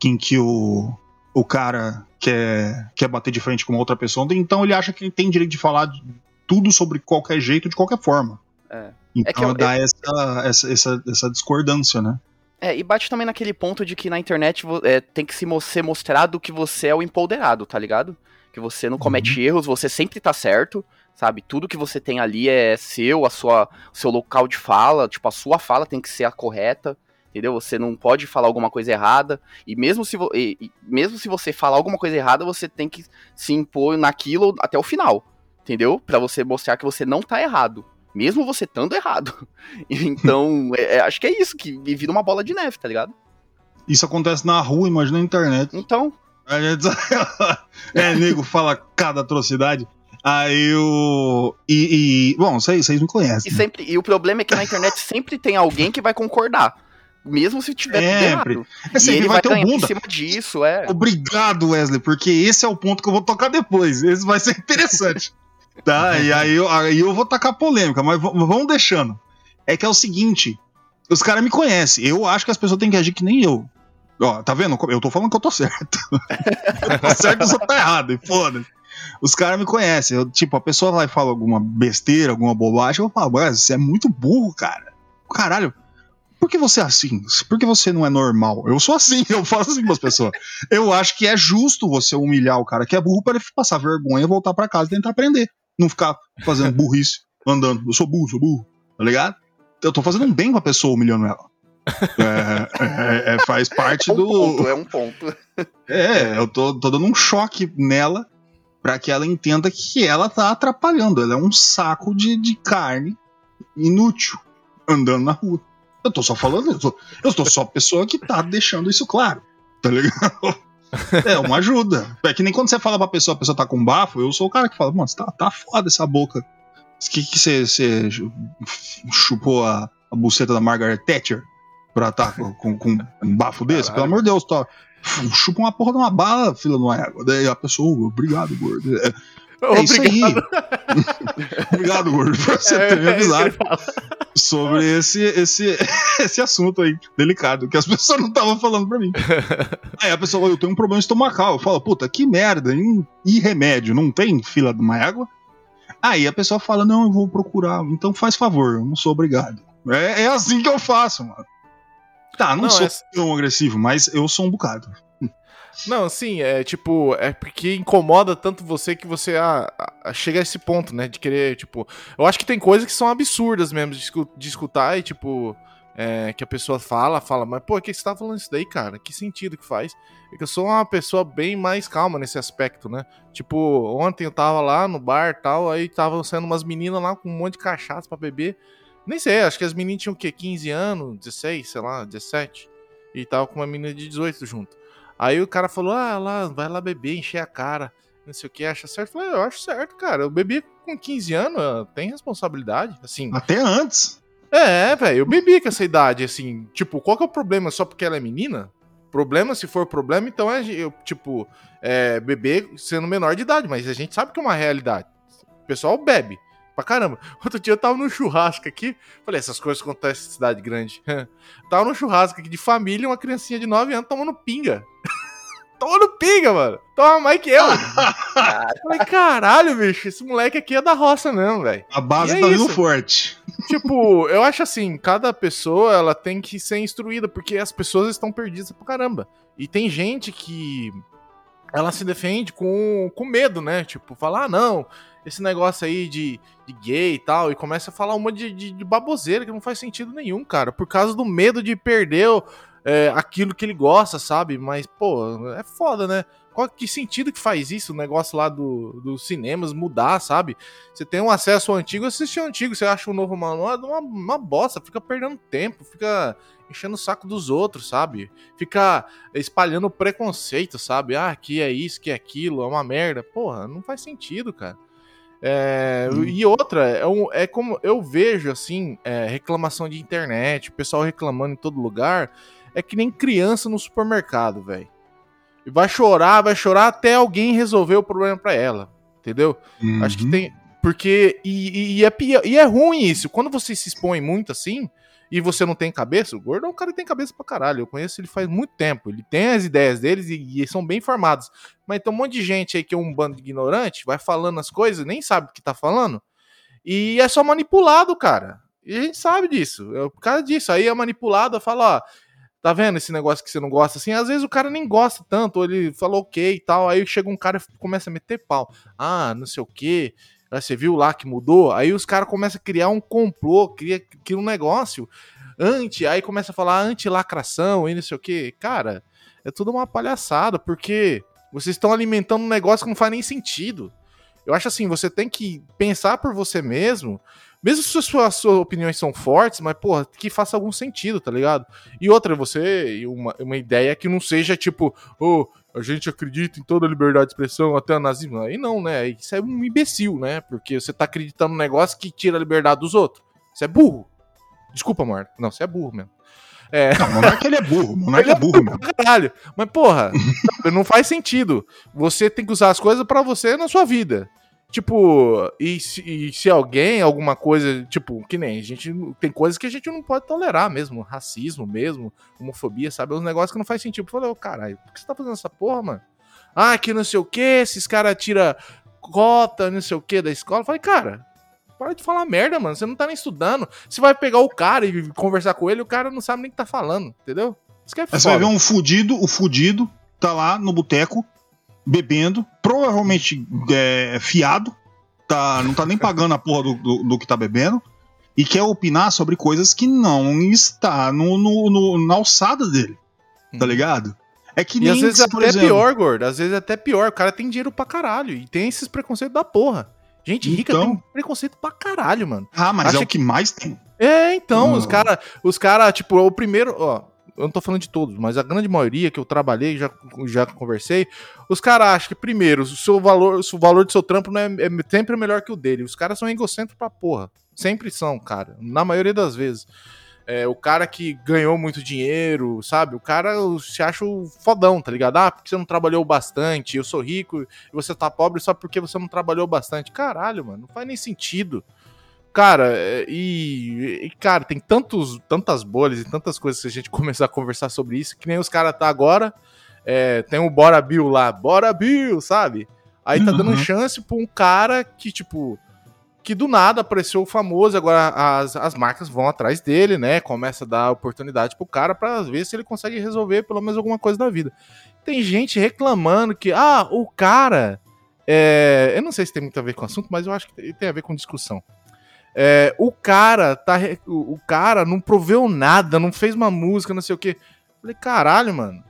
em que o, o cara quer, quer bater de frente com outra pessoa, então ele acha que ele tem direito de falar de tudo sobre qualquer jeito, de qualquer forma. É. Então É que eu- dá essa, essa, essa, essa discordância, né? É, e bate também naquele ponto de que na internet é, tem que se ser mostrado que você é o empoderado, tá ligado? Que você não comete erros, você sempre tá certo, sabe? Tudo que você tem ali é seu, a sua, o seu local de fala, tipo, a sua fala tem que ser a correta, entendeu? Você não pode falar alguma coisa errada, e mesmo se, e- e mesmo se você falar alguma coisa errada, você tem que se impor naquilo até o final, entendeu? Pra você mostrar que você não tá errado. Mesmo você estando errado. [laughs] Então, é- é- acho que é isso, que vira uma bola de neve, tá ligado? Isso acontece na rua, imagina na internet. Então, gente... [laughs] é, nego fala cada atrocidade. Aí o. E. e- bom, vocês, vocês me e, conhecem. sempre, e o problema é que na internet [laughs] sempre tem alguém que vai concordar. Mesmo se tiver Sempre. errado. É, E sempre ele vai vai ter um ganhar em bunda. cima disso, é. Obrigado, Wesley, porque esse é o ponto que eu vou tocar depois. Esse vai ser interessante. Tá? E aí eu, aí eu vou tacar polêmica, mas v- vamos deixando. É que é o seguinte: os caras me conhecem. Eu acho que as pessoas têm que agir que nem eu. Ó, tá vendo? Eu tô falando que eu tô certo. eu [laughs] tô certo, você tá errado, e foda Os caras me conhecem. Eu, tipo, a pessoa vai falar alguma besteira, alguma bobagem, eu falo, Wesley, você é muito burro, cara. Caralho. Por que você é assim? Por que você não é normal? Eu sou assim, [laughs] eu faço assim com as pessoas. Eu acho que é justo você humilhar o cara que é burro para ele passar vergonha, voltar para casa e tentar aprender. Não ficar fazendo burrice, andando. Eu sou burro, sou burro. Tá ligado? Eu tô fazendo um bem pra pessoa humilhando ela. É, é- é- faz parte É um do. ponto, é um ponto. É, eu tô, tô dando um choque nela pra que ela entenda que ela tá atrapalhando. Ela é um saco de, de carne inútil andando na rua. Eu tô só falando, eu, tô, eu tô só a pessoa que tá deixando isso claro. Tá ligado? É uma ajuda. É que nem quando você fala pra pessoa, a pessoa tá com bafo, eu sou o cara que fala, mano, tá, tá foda essa boca. Que que você, você chupou a, a buceta da Margaret Thatcher pra tá com, com, um bafo desse? Pelo amor de Deus, tá. Chupa uma porra de uma bala, filha de uma égua. Daí a pessoa, "Oh, obrigado, gordo. É, é isso aí. obrigado, [laughs] gordo, por você ter me É, é sobre esse, esse, [laughs] esse assunto aí, delicado, que as [laughs] pessoas não estavam falando pra mim. [laughs] Aí a pessoa, eu tenho um problema estomacal. Eu falo, puta, que merda, e, e remédio? Não tem fila de uma égua? Aí a pessoa fala, não, eu vou procurar. Então faz favor, eu não sou obrigado. É, é assim que eu faço, mano. Tá, não, Não, sou é- tão agressivo, mas eu sou um bocado. Não, assim, é tipo, é porque incomoda tanto você que você ah, ah, chega a esse ponto, né? De querer, tipo. Eu acho que tem coisas que são absurdas mesmo de, escu- de escutar e, tipo, é, que a pessoa fala, fala, mas, pô, que você tá falando isso daí, cara? Que sentido que faz? É que eu sou uma pessoa bem mais calma nesse aspecto, né? Tipo, ontem eu tava lá no bar tal, aí tava saindo umas meninas lá com um monte de cachaça pra beber. Nem sei, acho que as meninas tinham o quê? 15 anos, 16, sei lá, 17. E tava com uma menina de 18 junto. Aí o cara falou: ah, lá, vai lá beber, encher a cara, não sei o que, acha certo. Eu falei: eu acho certo, cara. Eu bebi com 15 anos, tenho responsabilidade, assim. Até antes. É, velho, eu bebi com essa idade, assim. Tipo, qual que é o problema? Só porque ela é menina? Problema, se for problema, então é, eu, tipo, é, beber sendo menor de idade, mas a gente sabe que é uma realidade. O pessoal bebe pra caramba. [laughs] Outro dia eu tava no churrasco aqui, falei, essas coisas acontecem em cidade grande. [laughs] tava no churrasco aqui de família, uma criancinha de 9 anos tomando pinga. [laughs] tomando pinga, mano. Toma mais que eu. falei, caralho, bicho, esse moleque aqui é da roça mesmo, velho. A base E é tá vindo forte. Tipo, eu acho assim, cada pessoa ela tem que ser instruída, porque as pessoas estão perdidas pra caramba. E tem gente que ela se defende com, com medo, né? Tipo, falar, ah, não, esse negócio aí de, de gay e tal, e começa a falar um monte de, de, de baboseira que não faz sentido nenhum, cara, por causa do medo de perder é, aquilo que ele gosta, sabe? Mas, pô, é foda, né? Qual que sentido que faz isso, o negócio lá do, dos cinemas mudar, sabe? Você tem um acesso ao antigo, assiste o antigo, você acha o novo manual uma, uma bosta, fica perdendo tempo, fica enchendo o saco dos outros, sabe? Fica espalhando preconceito, sabe? Ah, que é isso, que é aquilo, é uma merda. Porra, não faz sentido, cara. É, hum. E outra, é, um, é, como eu vejo assim, é, reclamação de internet, pessoal reclamando em todo lugar, é que nem criança no supermercado, velho. E vai chorar, vai chorar até alguém resolver o problema para ela, entendeu? Uhum. Acho que tem. Porque. E, e, é, e é ruim isso. Quando você se expõe muito assim, e você não tem cabeça, o gordo é um cara que tem cabeça pra caralho. Eu conheço ele faz muito tempo. Ele tem as ideias deles e, e são bem formados. Mas tem um monte de gente aí que é um bando de ignorante, vai falando as coisas, nem sabe o que tá falando. E é só manipulado, cara. E a gente sabe disso. É por causa disso. Aí é manipulado, fala, ó, tá vendo esse negócio que você não gosta assim? Às vezes o cara nem gosta tanto, ou ele falou ok e tal. Aí chega um cara e começa a meter pau. Ah, não sei o que você viu lá que mudou? Aí os caras começam a criar um complô, cria, cria um negócio anti, aí começa a falar anti-lacração e não sei o que. Cara, é tudo uma palhaçada, porque vocês estão alimentando um negócio que não faz nem sentido. Eu acho assim, você tem que pensar por você mesmo, mesmo se as suas, suas opiniões são fortes, mas, porra, que faça algum sentido, tá ligado? E outra, você, uma, uma ideia que não seja tipo, oh, a gente acredita em toda a liberdade de expressão, até o nazismo. Aí não, né? Isso é um imbecil, né? Porque você tá acreditando num negócio que tira a liberdade dos outros. Você é burro. Desculpa, Marta. Não, você é burro mesmo. É... Não, é que ele é burro, não é que é, é burro, mano. Caralho. Mas, porra, [laughs] não faz sentido. Você tem que usar as coisas para você na sua vida. Tipo, e se, e se, alguém, alguma coisa, tipo, que nem a gente. Tem coisas que a gente não pode tolerar mesmo. Racismo mesmo, homofobia, sabe? É um negócios que não faz sentido. Eu falei, oh, caralho, por que você tá fazendo essa porra, mano? Ah, que não sei o que, esses caras tiram cota, não sei o que da escola. Eu falei, cara, para de falar merda, mano. Você não tá nem estudando. Você vai pegar o cara e conversar com ele, o cara não sabe nem o que tá falando, entendeu? Isso que é Você vai ver um fudido, o fudido tá lá no boteco bebendo, provavelmente é, fiado, tá, não tá nem pagando a porra do, do, do, que tá bebendo, e quer opinar sobre coisas que não está no, no, no na alçada dele. Tá hum. ligado? É que nem, e às vezes é até exemplo, pior, gordo. Às vezes é até pior. O cara tem dinheiro pra caralho. E tem esses preconceitos da porra. Gente rica então, tem preconceito pra caralho, mano. Ah, mas Acha é o que, que mais tem. É, então, hum. os caras, os cara, tipo, o primeiro, ó, eu não tô falando de todos, mas a grande maioria que eu trabalhei, já, já conversei, os caras acham que, primeiro, o seu valor, o valor do seu trampo não é, é sempre melhor que o dele. Os caras são egocêntricos pra porra. Sempre são, cara. Na maioria das vezes. É, o cara que ganhou muito dinheiro, sabe? O cara se acha fodão, tá ligado? Ah, porque você não trabalhou bastante, eu sou rico e você tá pobre só porque você não trabalhou bastante. Caralho, mano, não faz nem sentido. Cara, é, e, e, cara, tem tantos, tantas bolhas e tantas coisas que a gente [laughs] começar a conversar sobre isso, que nem os caras tá agora. É, tem o Bora Bill lá, Bora Bill, sabe? Aí tá uhum. dando chance pra um cara que, tipo, que do nada apareceu famoso, agora as, as marcas vão atrás dele, né? Começa a dar oportunidade pro cara para ver se ele consegue resolver pelo menos alguma coisa da vida. Tem gente reclamando que, ah, o cara. É... Eu não sei se tem muito a ver com o assunto, mas eu acho que tem a ver com discussão. É, o cara tá. O cara não proveu nada, não fez uma música, não sei o quê. Falei, caralho, mano.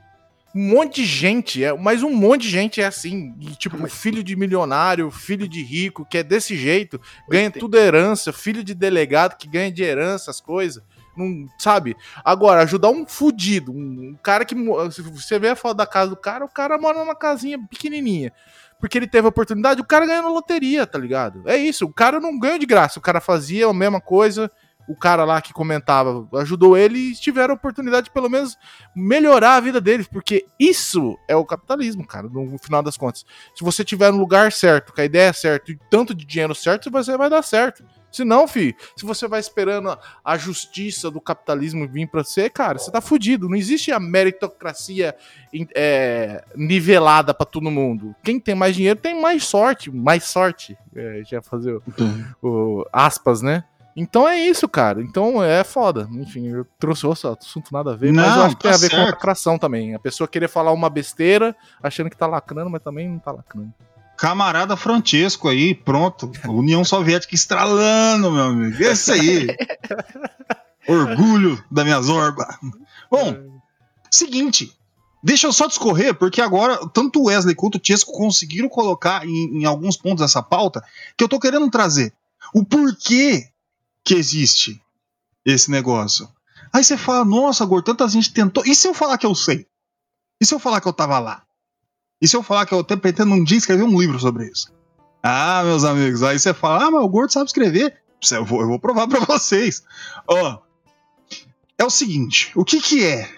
Um monte de gente, é, mas um monte de gente é assim. E, tipo, filho de milionário, filho de rico, que é desse jeito, ganha tudo herança, filho de delegado que ganha de herança as coisas. Não, sabe? Agora, ajudar um fudido, um, um cara que. Você vê a foto da casa do cara, o cara mora numa casinha pequenininha porque ele teve a oportunidade, o cara ganhou na loteria, tá ligado? É isso, o cara não ganhou de graça, o cara fazia a mesma coisa, o cara lá que comentava ajudou ele e tiveram a oportunidade de pelo menos melhorar a vida deles, porque isso é o capitalismo, cara, no final das contas. Se você tiver no lugar certo, com a ideia certa e tanto de dinheiro certo, você vai dar certo. Se não, fi, se você vai esperando a justiça do capitalismo vir pra você, cara, você tá fudido. Não existe a meritocracia é, nivelada para todo mundo. Quem tem mais dinheiro tem mais sorte, mais sorte. É, já fazer o, o, aspas, né? Então é isso, cara. Então é foda. Enfim, eu trouxe outro assunto nada a ver, mas Não, eu acho que tem tá a ver com certo. lacração também. A pessoa querer falar uma besteira achando que tá lacrando, mas também não tá lacrando. Camarada Francesco aí, pronto. União Soviética estralando, meu amigo. Esse aí. [laughs] Orgulho da minha zorba. Bom, seguinte. Deixa eu só discorrer, porque agora tanto o Wesley quanto o Tiesco conseguiram colocar em, em alguns pontos dessa pauta que eu tô querendo trazer. O porquê que existe esse negócio. Aí você fala, nossa, Gor, tanta gente tentou. E se eu falar que eu sei? E se eu falar que eu tava lá? E se eu falar que eu até pretendo um dia escrever um livro sobre isso? Ah, meus amigos, aí você fala, ah, mas o Gordo sabe escrever. Eu vou, eu vou provar [laughs] pra vocês. Ó, é o seguinte, o que que é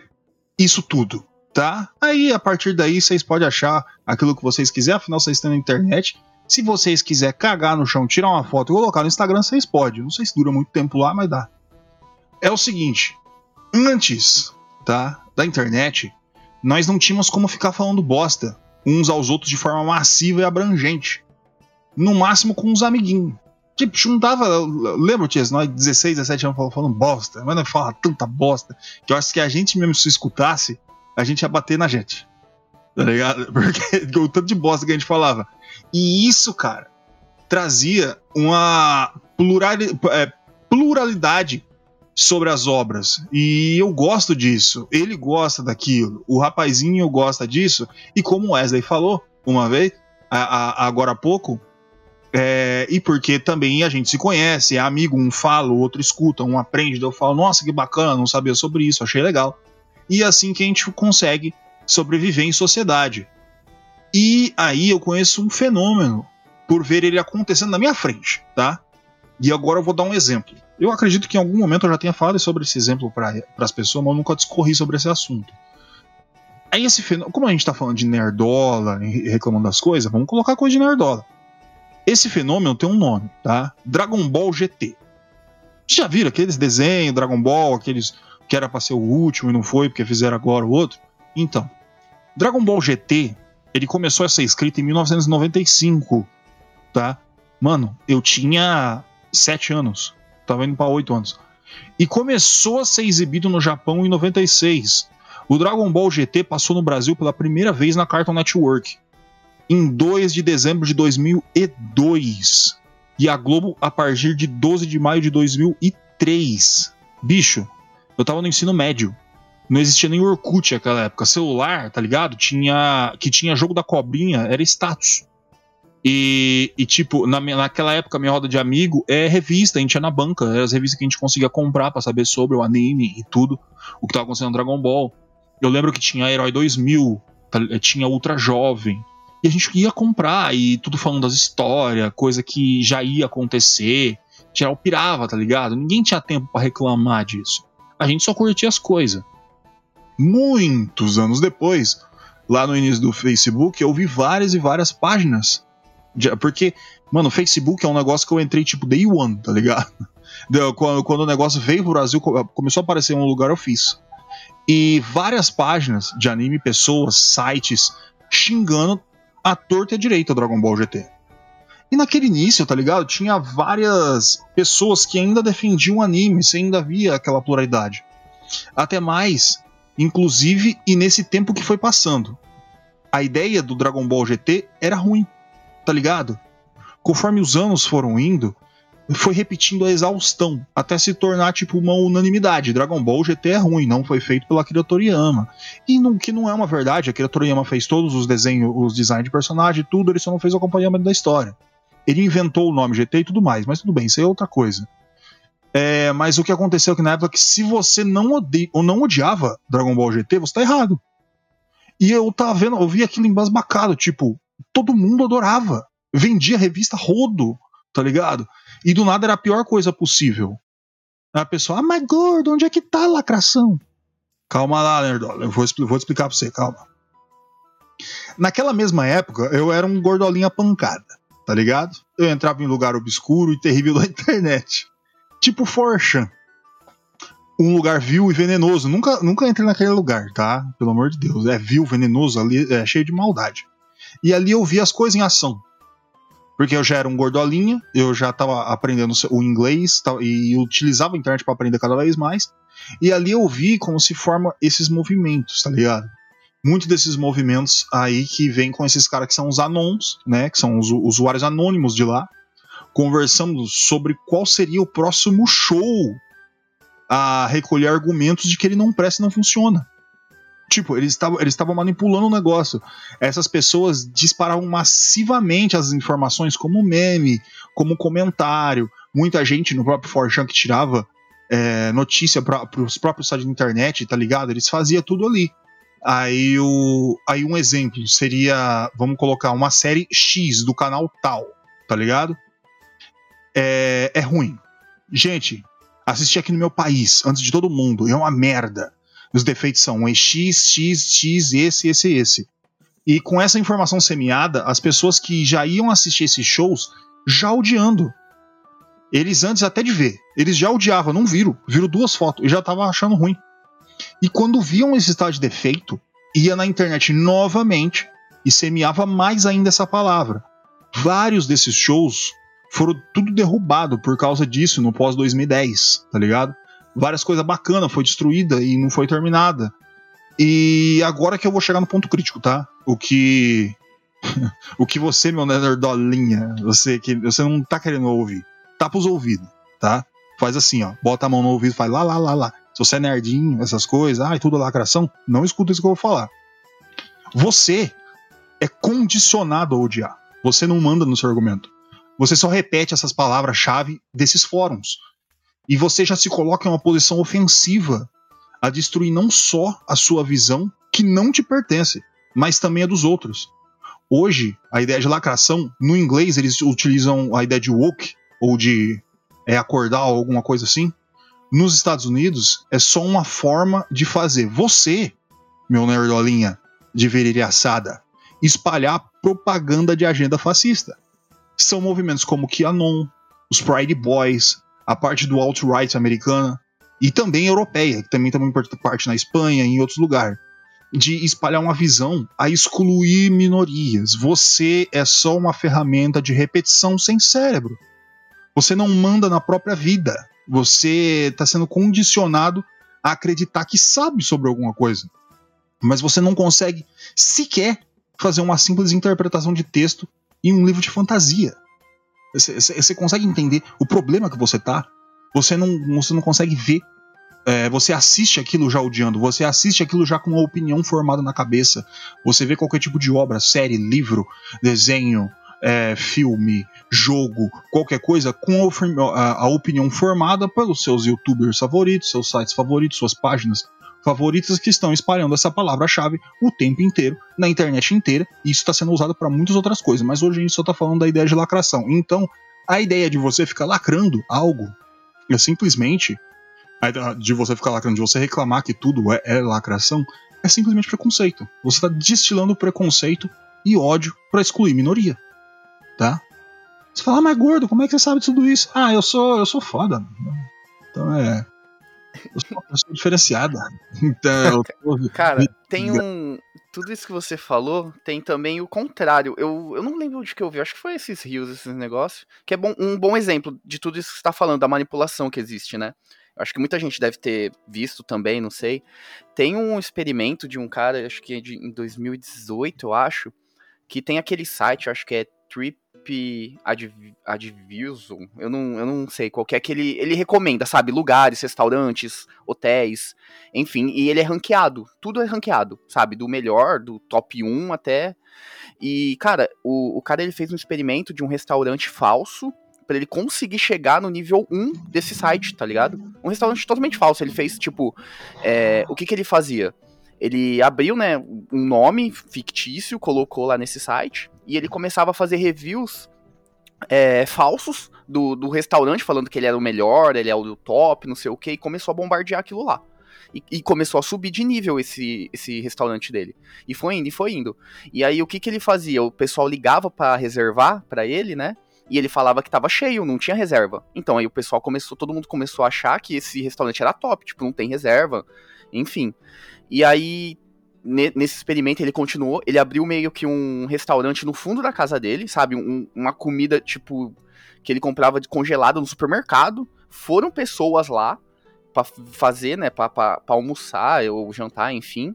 isso tudo, tá? Aí, a partir daí, vocês podem achar aquilo que vocês quiserem, afinal, vocês estão na internet. Se vocês quiserem cagar no chão, tirar uma foto e colocar no Instagram, vocês podem. Não sei se dura muito tempo lá, mas dá. É o seguinte, antes, tá, da internet, nós não tínhamos como ficar falando bosta uns aos outros de forma massiva e abrangente. No máximo com uns amiguinhos. Tipo, juntava. Lembra, Tia, nós 16, 17 anos falando bosta, mas não fala tanta bosta que eu acho que a gente mesmo se escutasse, a gente ia bater na gente. Tá ligado? [laughs] Porque o tanto de bosta que a gente falava. E isso, cara, trazia uma é, pluralidade sobre as obras. E eu gosto disso. Ele gosta daquilo. O rapazinho gosta disso. E como o Wesley falou uma vez, a- a- agora há pouco, é, e porque também a gente se conhece, é amigo, um fala, o outro escuta, um aprende, eu falo, nossa, que bacana, não sabia sobre isso, achei legal. E é assim que a gente consegue sobreviver em sociedade. E aí eu conheço um fenômeno por ver ele acontecendo na minha frente, tá? E agora eu vou dar um exemplo. Eu acredito que em algum momento eu já tenha falado sobre esse exemplo para as pessoas, mas eu nunca discorri sobre esse assunto. Aí esse fenômeno, como a gente tá falando de nerdola reclamando das coisas, vamos colocar coisa de nerdola. Esse fenômeno tem um nome, tá? Dragon Ball GT. Já viram aqueles desenhos, Dragon Ball, aqueles que era pra ser o último e não foi porque fizeram agora o outro? Então, Dragon Ball GT, ele começou a ser escrito em 1995, tá? Mano, eu tinha 7 anos, tava indo pra 8 anos. E começou a ser exibido no Japão em 96. O Dragon Ball GT passou no Brasil pela primeira vez na Cartoon Network em 2 de dezembro de 2002. E a Globo a partir de 12 de maio de 2003. Bicho, eu tava no ensino médio. Não existia nem Orkut naquela época. Celular, tá ligado? Tinha que tinha jogo da cobrinha, era status. E, e, tipo, na, naquela época, minha roda de amigo é revista, a gente ia na banca, eram as revistas que a gente conseguia comprar pra saber sobre o anime e tudo, o que tava acontecendo no Dragon Ball. Eu lembro que tinha Herói 2000, tá- tinha Ultra Jovem, e a gente ia comprar, e tudo falando das histórias, coisa que já ia acontecer. Geral pirava, tá ligado? Ninguém tinha tempo pra reclamar disso. A gente só curtia as coisas. Muitos anos depois, lá no início do Facebook, eu vi várias e várias páginas. de- porque, mano, o Facebook é um negócio que eu entrei tipo day one, tá ligado? [laughs] Quando, quando o negócio veio pro Brasil, co- começou a aparecer em um lugar, eu fiz. E várias páginas de anime, pessoas, sites, xingando a torta e a direita Dragon Ball GT. E naquele início, tá ligado? Tinha várias pessoas que ainda defendiam o anime, você ainda via aquela pluralidade. Até mais, inclusive, e nesse tempo que foi passando. A ideia do Dragon Ball GT era ruim, tá ligado? Conforme os anos foram indo, foi repetindo a exaustão, até se tornar tipo uma unanimidade. Dragon Ball GT é ruim, não foi feito pela Akira Toriyama. E não, que não é uma verdade, a Akira Toriyama fez todos os desenhos, os designs de personagem, tudo, ele só não fez o acompanhamento da história. Ele inventou o nome GT e tudo mais, mas tudo bem, isso é outra coisa. É, mas o que aconteceu aqui na época é que se você não, ode ou não odiava Dragon Ball GT, você tá errado. E eu tava vendo, eu vi aquilo embasbacado, tipo, todo mundo adorava. Vendia revista rodo, tá ligado? E do nada era a pior coisa possível. A pessoa, ah, mas gordo, onde é que tá a lacração? Calma lá, Nerdola, eu vou, vou explicar pra você, calma. Naquela mesma época, eu era um gordolinha pancada, tá ligado? Eu entrava em lugar obscuro e terrível da [laughs] internet. Tipo Forchan. Um lugar vil e venenoso. Nunca, nunca entrei naquele lugar, tá? Pelo amor de Deus. É vil, venenoso, ali é cheio de maldade. E ali eu vi as coisas em ação. Porque eu já era um gordolinha, eu já estava aprendendo o inglês e utilizava a internet para aprender cada vez mais. E ali eu vi como se forma esses movimentos, tá ligado? Muitos desses movimentos aí que vem com esses caras que são os anons, né? Que são os usuários anônimos de lá, conversando sobre qual seria o próximo show a recolher argumentos de que ele não presta e não funciona. Tipo, eles estavam eles manipulando o negócio. Essas pessoas disparavam massivamente as informações como meme, como comentário. Muita gente no próprio Forchan que tirava é, notícia para os próprios sites da internet, tá ligado? Eles faziam tudo ali. Aí, o, aí um exemplo seria, vamos colocar uma série X do canal tal, tá ligado? É, é ruim. Gente, assisti aqui no meu país, antes de todo mundo, é uma merda. Os defeitos são X, X, X, esse, esse, esse. E com essa informação semeada, as pessoas que já iam assistir esses shows já odiando. Eles antes até de ver, eles já odiavam, não viram, viram duas fotos e já estavam achando ruim. E quando viam esse estado de defeito, ia na internet novamente e semeava mais ainda essa palavra. Vários desses shows foram tudo derrubado por causa disso no pós 2010, tá ligado? várias coisas bacanas foi destruída e não foi terminada. E agora que eu vou chegar no ponto crítico, tá? O que [laughs] o que você, meu nerdolinha, você que você não tá querendo ouvir, tapa os ouvidos, tá? Faz assim, ó, bota a mão no ouvido, faz lá, lá, lá, lá. Se você é nerdinho, essas coisas, ai, tudo lacração, não escuta isso que eu vou falar. Você é condicionado a odiar. Você não manda no seu argumento. Você só repete essas palavras-chave desses fóruns e você já se coloca em uma posição ofensiva a destruir não só a sua visão, que não te pertence, mas também a dos outros. Hoje, a ideia de lacração, no inglês eles utilizam a ideia de woke, ou de é, acordar, ou alguma coisa assim. Nos Estados Unidos, é só uma forma de fazer você, meu nerdolinha de virilha assada, espalhar propaganda de agenda fascista. São movimentos como o QAnon, os Pride Boys, a parte do alt-right americana e também europeia, que também tem parte na Espanha e em outros lugares, de espalhar uma visão a excluir minorias. Você é só uma ferramenta de repetição sem cérebro. Você não manda na própria vida. Você está sendo condicionado a acreditar que sabe sobre alguma coisa. Mas você não consegue sequer fazer uma simples interpretação de texto em um livro de fantasia. Você consegue entender o problema que você tá? Você não, você não consegue ver. É, você assiste aquilo já odiando, você assiste aquilo já com uma opinião formada na cabeça. Você vê qualquer tipo de obra, série, livro, desenho, é, filme, jogo, qualquer coisa, com a, a, opinião formada pelos seus youtubers favoritos, seus sites favoritos, suas páginas favoritas que estão espalhando essa palavra-chave o tempo inteiro, na internet inteira, e isso está sendo usado para muitas outras coisas, mas hoje a gente só está falando da ideia de lacração. Então, a ideia de você ficar lacrando algo é simplesmente. De você ficar lacrando, de você reclamar que tudo é, é lacração, é simplesmente preconceito. Você está destilando preconceito e ódio para excluir minoria. Tá? Você fala, ah, mas gordo, como é que você sabe de tudo isso? Ah, eu sou, eu sou foda. Então é. Eu sou uma pessoa diferenciada. [laughs] Então, tô... Cara, tem um. Tudo isso que você falou tem também o contrário. Eu, eu não lembro de que eu vi, acho que foi esses rios, esses negócios. Que é bom, um bom exemplo de tudo isso que você tá falando, da manipulação que existe, né? Eu acho que muita gente deve ter visto também, não sei. Tem um experimento de um cara, acho que é de, em 2018, eu acho, que tem aquele site, acho que é Trip Adv Advisor, eu não, eu não sei qual que é que ele, ele recomenda, sabe? Lugares, restaurantes, hotéis, enfim, e ele é ranqueado, tudo é ranqueado, sabe? Do melhor, do top 1 até. E, cara, o, o cara ele fez um experimento de um restaurante falso para ele conseguir chegar no nível 1 desse site, tá ligado? Um restaurante totalmente falso. Ele fez, tipo, é, o que que ele fazia? Ele abriu, né, um nome fictício, colocou lá nesse site, e ele começava a fazer reviews é, falsos do, do restaurante, falando que ele era o melhor, ele é o top, não sei o que, e começou a bombardear aquilo lá. E, e, começou a subir de nível esse, esse restaurante dele. E foi indo, e foi indo. E aí o que, que ele fazia? O pessoal ligava para reservar para ele, né? E ele falava que tava cheio, não tinha reserva. Então aí o pessoal começou, todo mundo começou a achar que esse restaurante era top, tipo, não tem reserva, enfim. E aí nesse experimento ele continuou. Ele abriu meio que um restaurante no fundo da casa dele, sabe? Um- uma comida, tipo, que ele comprava de congelada no supermercado. Foram pessoas lá pra f- fazer, né? Pra almoçar ou jantar, enfim.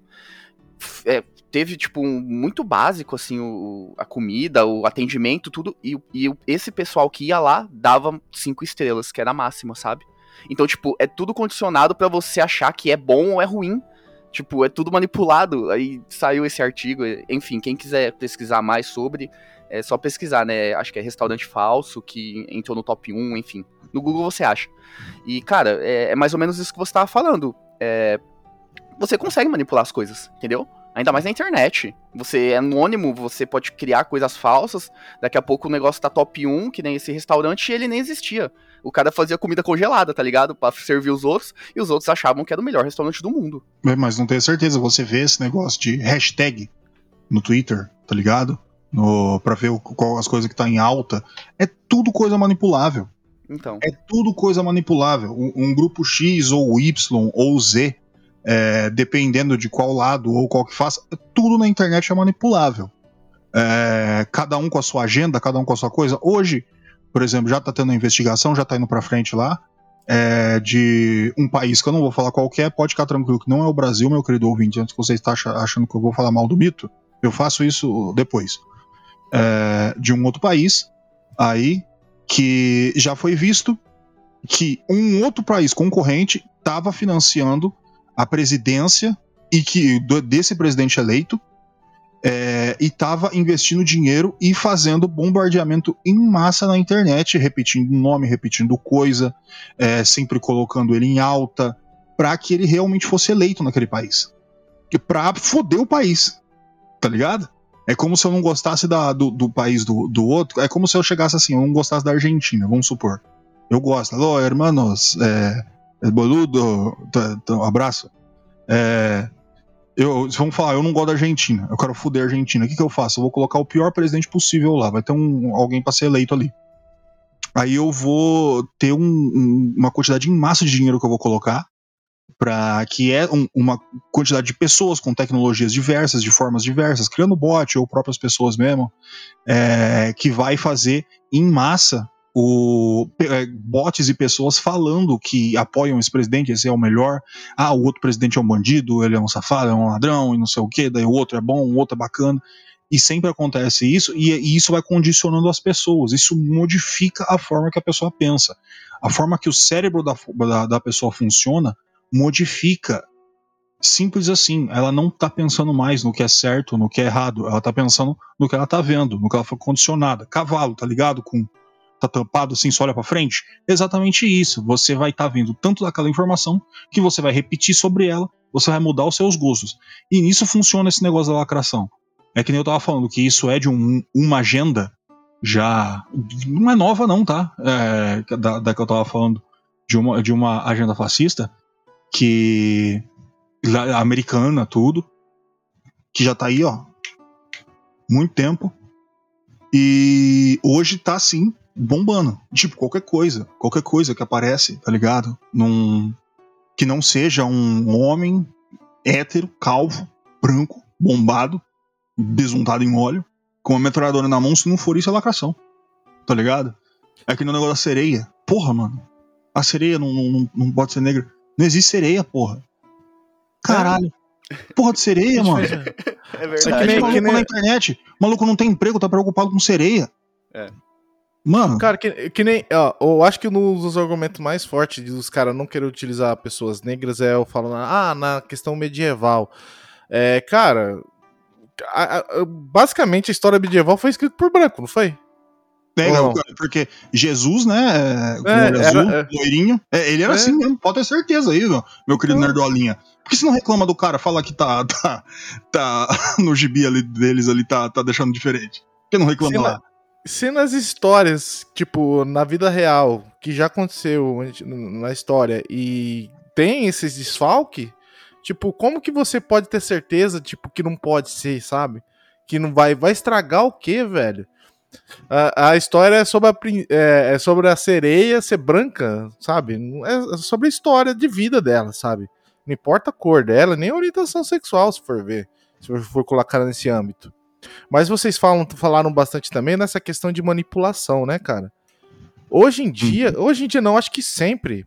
É, teve, tipo, um, muito básico, assim, o, a comida, o atendimento, tudo. E, e esse pessoal que ia lá dava cinco estrelas, que era a máxima, sabe? Então, tipo, é tudo condicionado pra você achar que é bom ou é ruim. Tipo, é tudo manipulado. Aí saiu esse artigo. Enfim, quem quiser pesquisar mais sobre, é só pesquisar, né? Acho que é restaurante falso, que entrou no top 1, enfim. No Google você acha. E, cara, é, é mais ou menos isso que você tava falando. É, você consegue manipular as coisas, entendeu? Ainda mais na internet. Você é anônimo, você pode criar coisas falsas. Daqui a pouco o negócio tá top 1, que nem esse restaurante, e ele nem existia. O cara fazia comida congelada, tá ligado? Pra servir os outros, e os outros achavam que era o melhor restaurante do mundo. É, Mas não tenho certeza, você vê esse negócio de hashtag no Twitter, tá ligado? No, pra ver o- qual as coisas que tá em alta. É tudo coisa manipulável. Então. É tudo coisa manipulável. Um, um grupo X ou Y ou Z, é, dependendo de qual lado ou qual que faça, tudo na internet é manipulável. É, cada um com a sua agenda, cada um com a sua coisa. Hoje, por exemplo, já tá tendo investigação, já tá indo pra frente lá, é, de um país que eu não vou falar qual é, pode ficar tranquilo que não é o Brasil, meu querido ouvinte, antes que você está acha- achando que eu vou falar mal do mito, eu faço isso depois. É, de um outro país, aí, que já foi visto que um outro país concorrente estava financiando a presidência e que do- desse presidente eleito é, e estava investindo dinheiro e fazendo bombardeamento em massa na internet, repetindo nome, repetindo coisa, é, sempre colocando ele em alta, para que ele realmente fosse eleito naquele país. Pra foder o país, tá ligado? É como se eu não gostasse da- do, do país do, do outro, é como se eu chegasse assim, eu não gostasse da Argentina, vamos supor. Eu gosto, alô, hermanos, é boludo, tá- tá- um abraço. É, eu, vamos falar, eu não gosto da Argentina, eu quero foder a Argentina. O que, que eu faço? Eu vou colocar o pior presidente possível lá, vai ter um, alguém para ser eleito ali. Aí eu vou ter um- um- uma quantidade em massa de dinheiro que eu vou colocar, para que é um- uma quantidade de pessoas com tecnologias diversas, de formas diversas, criando bot ou próprias pessoas mesmo, é, que vai fazer em massa o, é, bots e pessoas falando que apoiam esse presidente, esse é o melhor. Ah, o outro presidente é um bandido, ele é um safado, é um ladrão e não sei o que, daí o outro é bom, o outro é bacana. E sempre acontece isso, e, e isso vai condicionando as pessoas. Isso modifica a forma que a pessoa pensa. A forma que o cérebro da, da, da pessoa funciona modifica. Simples assim. Ela não tá pensando mais no que é certo, no que é errado. Ela tá pensando no que ela tá vendo, no que ela foi condicionada. Cavalo, tá ligado? Com tá tampado assim, só olha pra frente. Exatamente isso. Você vai estar vendo tanto daquela informação que você vai repetir sobre ela, você vai mudar os seus gostos. E nisso funciona esse negócio da lacração. É que nem eu tava falando que isso é de um- uma agenda já. Não é nova, não, tá? É, da, da que eu tava falando. De uma, de uma agenda fascista que. americana, tudo. Que já tá aí, ó. Muito tempo. E hoje tá assim, bombando. Tipo, qualquer coisa. Qualquer coisa que aparece, tá ligado? Num, que não seja um homem hétero, calvo, branco, bombado, besuntado em óleo, com uma metralhadora na mão, se não for isso, é lacração. Tá ligado? É que no negócio da sereia. Porra, mano. A sereia não, não, não pode ser negra. Não existe sereia, porra. Caralho. Porra de sereia, mano. É Você que que nem- maluco que nem- na internet. O maluco não tem emprego, tá preocupado com sereia. É. Mano, Cara, que, que nem. Ó, eu acho que um dos argumentos mais fortes dos caras não querer utilizar pessoas negras é eu falando, ah, na questão medieval. É, cara. a- a- basicamente a história medieval foi escrita por branco, não foi? pega, Ou não? cara, porque Jesus, né, é, com É, olho azul, é. loirinho, é, ele era É. assim mesmo, pode ter certeza aí, meu, meu querido É. Nerdolinha. Por que você não reclama do cara, fala que tá, [laughs] tá, tá no gibi ali deles ali, tá, tá deixando diferente? Por que não reclama lá? Se nas histórias, tipo, na vida real, que já aconteceu na história e tem esses desfalque, tipo, como que você pode ter certeza, tipo, que não pode ser, sabe? Que não vai, vai estragar o quê, velho? A, a história é sobre a, é, é sobre a sereia ser branca, sabe? É é sobre a história de vida dela, sabe? Não importa a cor dela, nem a orientação sexual, se for ver. Se for colocar nesse âmbito. Mas vocês falam, falaram bastante também nessa questão de manipulação, né, cara? Hoje em dia, hoje em dia não, acho que sempre.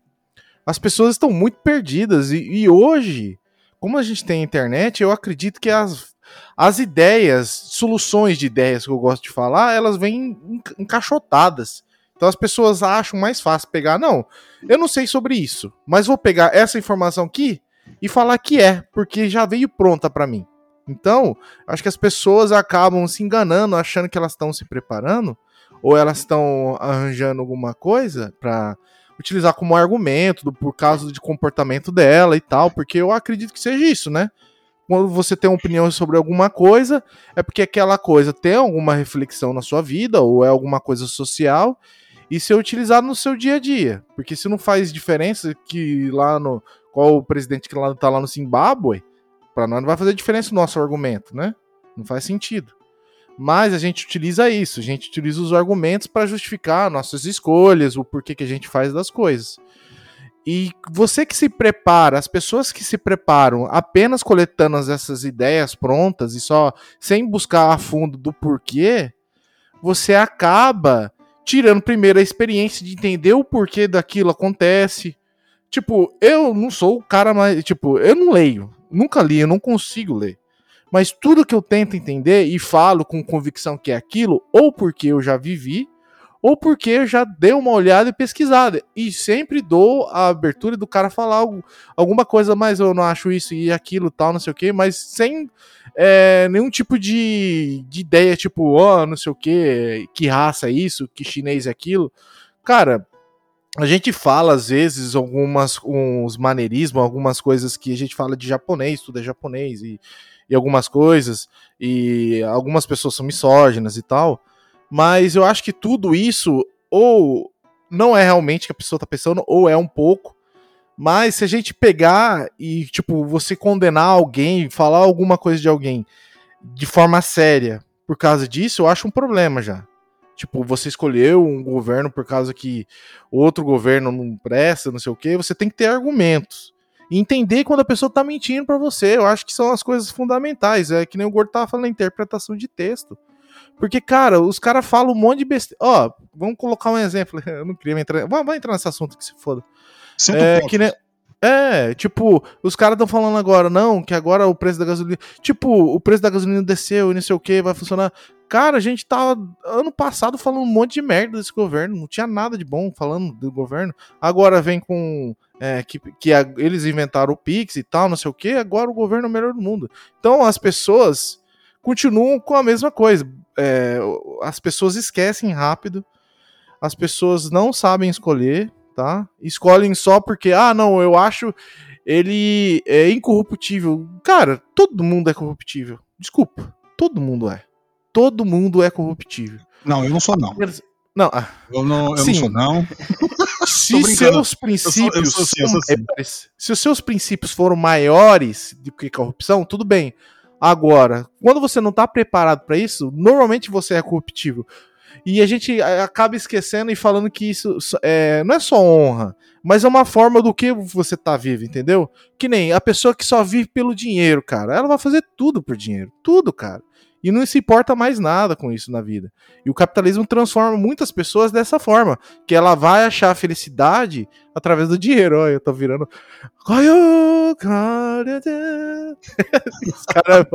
As pessoas estão muito perdidas. E, e hoje, como a gente tem internet, eu acredito que as, as ideias, soluções de ideias que eu gosto de falar, elas vêm enca- encaixotadas. Então as pessoas acham mais fácil pegar, não, eu não sei sobre isso, mas vou pegar essa informação aqui e falar que é, porque já veio pronta pra mim. Então, acho que as pessoas acabam se enganando, achando que elas estão se preparando, ou elas estão arranjando alguma coisa pra utilizar como argumento do, por causa de comportamento dela e tal, porque eu acredito que seja isso, né? Quando você tem uma opinião sobre alguma coisa, é porque aquela coisa tem alguma reflexão na sua vida, ou é alguma coisa social, e ser utilizado no seu dia a dia. Porque se não faz diferença que lá no. Qual o presidente que lá, tá lá no Zimbábue, para nós não vai fazer diferença o nosso argumento, né? Não faz sentido. Mas a gente utiliza isso, a gente utiliza os argumentos para justificar nossas escolhas, o porquê que a gente faz das coisas. E você que se prepara, as pessoas que se preparam apenas coletando essas ideias prontas e só sem buscar a fundo do porquê, você acaba tirando primeiro a experiência de entender o porquê daquilo acontece. Tipo, eu não sou o cara mais. Tipo, eu não leio. Nunca li, eu não consigo ler. Mas tudo que eu tento entender e falo com convicção que é aquilo, ou porque eu já vivi, ou porque eu já dei uma olhada e pesquisada. E sempre dou a abertura do cara falar algo, alguma coisa, mas eu não acho isso e aquilo, tal, não sei o quê, mas sem é, nenhum tipo de, de ideia, tipo, ó, não sei o quê, que raça é isso, que chinês é aquilo. Cara, a gente fala às vezes algumas uns maneirismos, algumas coisas que a gente fala de japonês, tudo é japonês e, e algumas coisas e algumas pessoas são misóginas e tal, mas eu acho que tudo isso ou não é realmente que a pessoa tá pensando ou é um pouco, mas se a gente pegar e tipo você condenar alguém, falar alguma coisa de alguém de forma séria por causa disso, eu acho um problema já. Tipo, você escolheu um governo por causa que outro governo não presta, não sei o quê, você tem que ter argumentos. E entender quando a pessoa tá mentindo para você. Eu acho que são as coisas fundamentais. É que nem o Gordo tava falando, interpretação de texto. Porque, cara, os caras falam um monte de besteira. Ó, vamos colocar um exemplo. [laughs] Eu não queria entrar. Vamos entrar nesse assunto que se foda. Sinto É, que nem- É, tipo, os caras estão falando agora, não, que agora o preço da gasolina. Tipo, o preço da gasolina desceu e não sei o que, vai funcionar. Cara, a gente tava ano passado falando um monte de merda desse governo, não tinha nada de bom falando do governo. Agora vem com. é, que que a- eles inventaram o Pix e tal, não sei o que, agora o governo é o melhor do mundo. Então as pessoas continuam com a mesma coisa. É, as pessoas esquecem rápido, as pessoas não sabem escolher, tá? Escolhem só porque, ah, não, eu acho ele é incorruptível. Cara, todo mundo é corruptível. Desculpa, todo mundo é. Todo mundo é corruptível. Não, eu não sou, não. Não, ah, Eu não, eu Sim. não sou, não. [laughs] se seus eu princípios sou assim, eu sou assim. se os seus princípios foram maiores do que corrupção, tudo bem. Agora, quando você não tá preparado para isso, normalmente você é corruptível. E a gente acaba esquecendo e falando que isso é, não é só honra, mas é uma forma do que você tá vivo, entendeu? Que nem a pessoa que só vive pelo dinheiro, cara. Ela vai fazer tudo por dinheiro. Tudo, cara. E não se importa mais nada com isso na vida. E o capitalismo transforma muitas pessoas dessa forma. Que ela vai achar a felicidade através do dinheiro. Olha, eu tô virando. Os caras.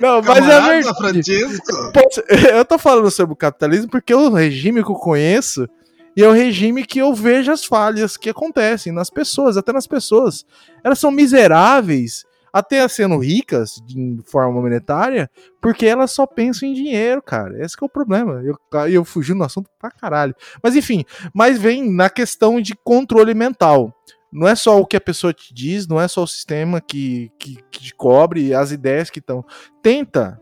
Não, mas é verdade. Francesco. Posso- [laughs] Eu tô falando sobre o capitalismo porque o regime que eu conheço e é o regime que eu vejo as falhas que acontecem nas pessoas, até nas pessoas. Elas são miseráveis, até sendo ricas de forma monetária, porque elas só pensam em dinheiro, cara. Esse é o problema. Eu, eu fugi no assunto pra caralho. Mas enfim, mas vem na questão de controle mental. Não é só o que a pessoa te diz, não é só o sistema que, que, que te cobre, as ideias que estão. Tenta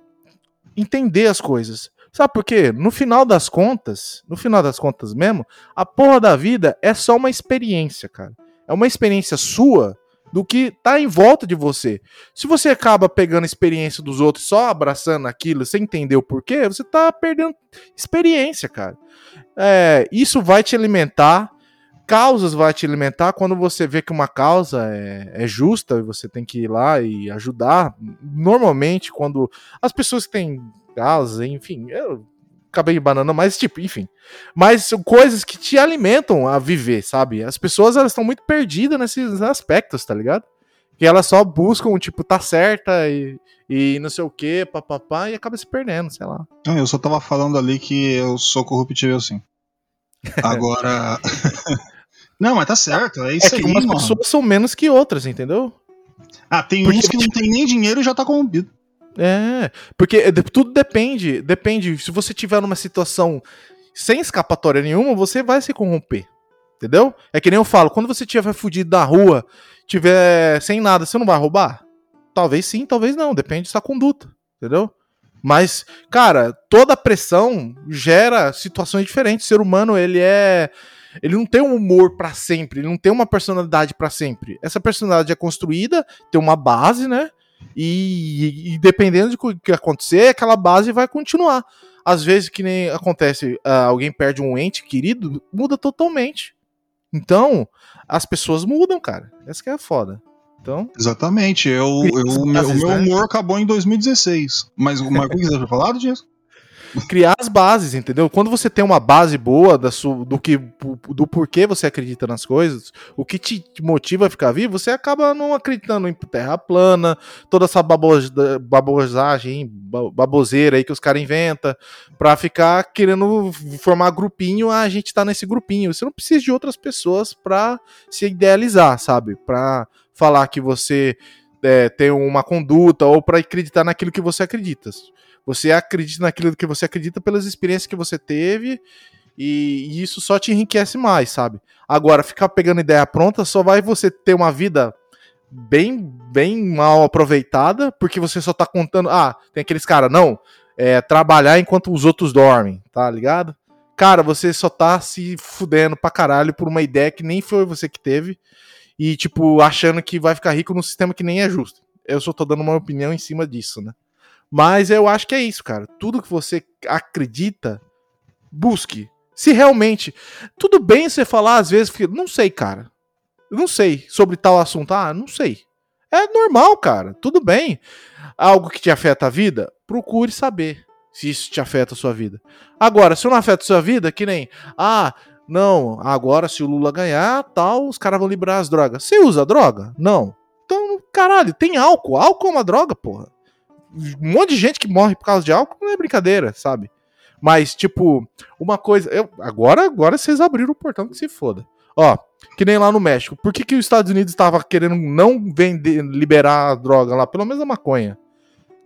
entender as coisas. Sabe por quê? No final das contas, no final das contas mesmo, a porra da vida é só uma experiência, cara. É uma experiência sua do que tá em volta de você. Se você acaba pegando a experiência dos outros só abraçando aquilo sem entender o porquê, você tá perdendo experiência, cara. É, isso vai te alimentar causas vai te alimentar quando você vê que uma causa é, é justa e você tem que ir lá e ajudar. Normalmente, quando as pessoas que têm causas, enfim, eu acabei de banana, mas tipo, enfim. Mas são coisas que te alimentam a viver, sabe? As pessoas elas estão muito perdidas nesses aspectos, tá ligado? Que elas só buscam, tipo, tá certa e, e não sei o que, papapá, e acaba se perdendo, sei lá. Não, eu só tava falando ali que eu sou corruptível sim. [laughs] Agora. [laughs] não, mas tá certo, é isso é que aí, umas mano. pessoas são menos que outras, entendeu? Ah, tem Porque, uns que não tem nem dinheiro e já tá corrompido. É, porque de- tudo depende, depende. Se você tiver numa situação sem escapatória nenhuma, você vai se corromper. Entendeu? É que nem eu falo, quando você tiver fudido da rua, tiver sem nada, você não vai roubar? Talvez sim, talvez não, depende da sua conduta, entendeu? Mas, cara, toda pressão gera situações diferentes. O ser humano, ele é ele não tem um humor pra sempre, ele não tem uma personalidade pra sempre. Essa personalidade é construída, tem uma base, né? E, e dependendo de o que acontecer, aquela base vai continuar. Às vezes, que nem acontece, ah, alguém perde um ente querido, muda totalmente. Então, as pessoas mudam, cara. Essa que é a foda. Então, Exatamente. Eu, eu- o meu, né? humor acabou em 2016. Mas o Marco quiser falar disso? Criar as bases, entendeu? Quando você tem uma base boa da sua, do que do porquê você acredita nas coisas, o que te motiva a ficar vivo, você acaba não acreditando em terra plana, toda essa babos- babosagem, ba- baboseira aí que os caras inventam, pra ficar querendo formar grupinho, ah, a gente tá nesse grupinho. Você não precisa de outras pessoas pra se idealizar, sabe? Pra falar que você é, tem uma conduta ou pra acreditar naquilo que você acredita. Você acredita naquilo que você acredita pelas experiências que você teve e, isso só te enriquece mais, sabe? Agora, ficar pegando ideia pronta só vai você ter uma vida bem, bem mal aproveitada, porque você só tá contando. Ah, tem aqueles caras, não, é trabalhar enquanto os outros dormem, tá ligado? Cara, você só tá se fudendo pra caralho por uma ideia que nem foi você que teve e, tipo, achando que vai ficar rico num sistema que nem é justo. Eu só tô dando uma opinião em cima disso, né? Mas eu acho que é isso, cara. Tudo que você acredita, busque. Se realmente. Tudo bem você falar às vezes, não sei, cara. Não sei sobre tal assunto. Ah, não sei. É normal, cara. Tudo bem. Algo que te afeta a vida, procure saber se isso te afeta a sua vida. Agora, se não afeta a sua vida, que nem. Ah, não, agora se o Lula ganhar, tal, os caras vão liberar as drogas. Você usa droga? Não. Então, caralho, tem álcool. Álcool é uma droga, porra um monte de gente que morre por causa de álcool não é brincadeira, sabe? Mas, tipo, uma coisa. Eu, agora, agora vocês abriram o portão que se foda. Ó, que nem lá no México. Por que, que os Estados Unidos estava querendo não vender, liberar a droga lá? Pelo menos a maconha.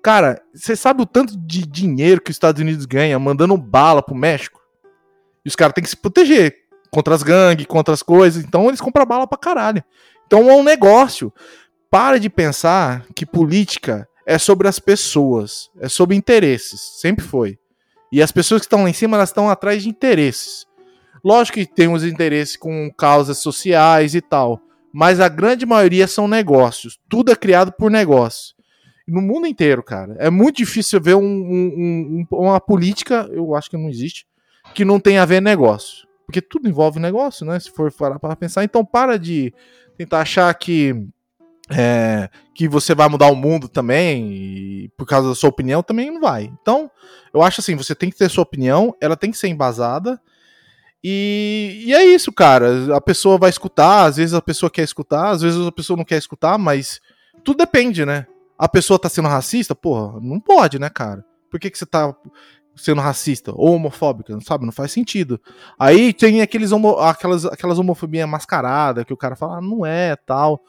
Cara, você sabe o tanto de dinheiro que os Estados Unidos ganha mandando bala pro México? E os caras têm que se proteger contra as gangues, contra as coisas. Então eles compram bala pra caralho. Então é um negócio. Para de pensar que política é sobre as pessoas, é sobre interesses, sempre foi. E as pessoas que estão lá em cima, elas estão atrás de interesses. Lógico que tem os interesses com causas sociais e tal, mas a grande maioria são negócios. Tudo é criado por negócio. No mundo inteiro, cara. É muito difícil ver um, um, um, uma política, eu acho que não existe, que não tem a ver negócio. Porque tudo envolve negócio, né? Se for para pensar. Então para de tentar achar que é, que você vai mudar o mundo também, por causa da sua opinião, também não vai. Então, eu acho assim, você tem que ter sua opinião, ela tem que ser embasada, e, e é isso, cara. A pessoa vai escutar, às vezes a pessoa quer escutar, às vezes a pessoa não quer escutar, mas tudo depende, né? A pessoa tá sendo racista, porra, não pode, né, cara? Por que, que você tá sendo racista ou homofóbica, sabe? Não faz sentido. Aí tem aqueles homo, aquelas, aquelas homofobia mascarada que o cara fala, ah, não é, tal.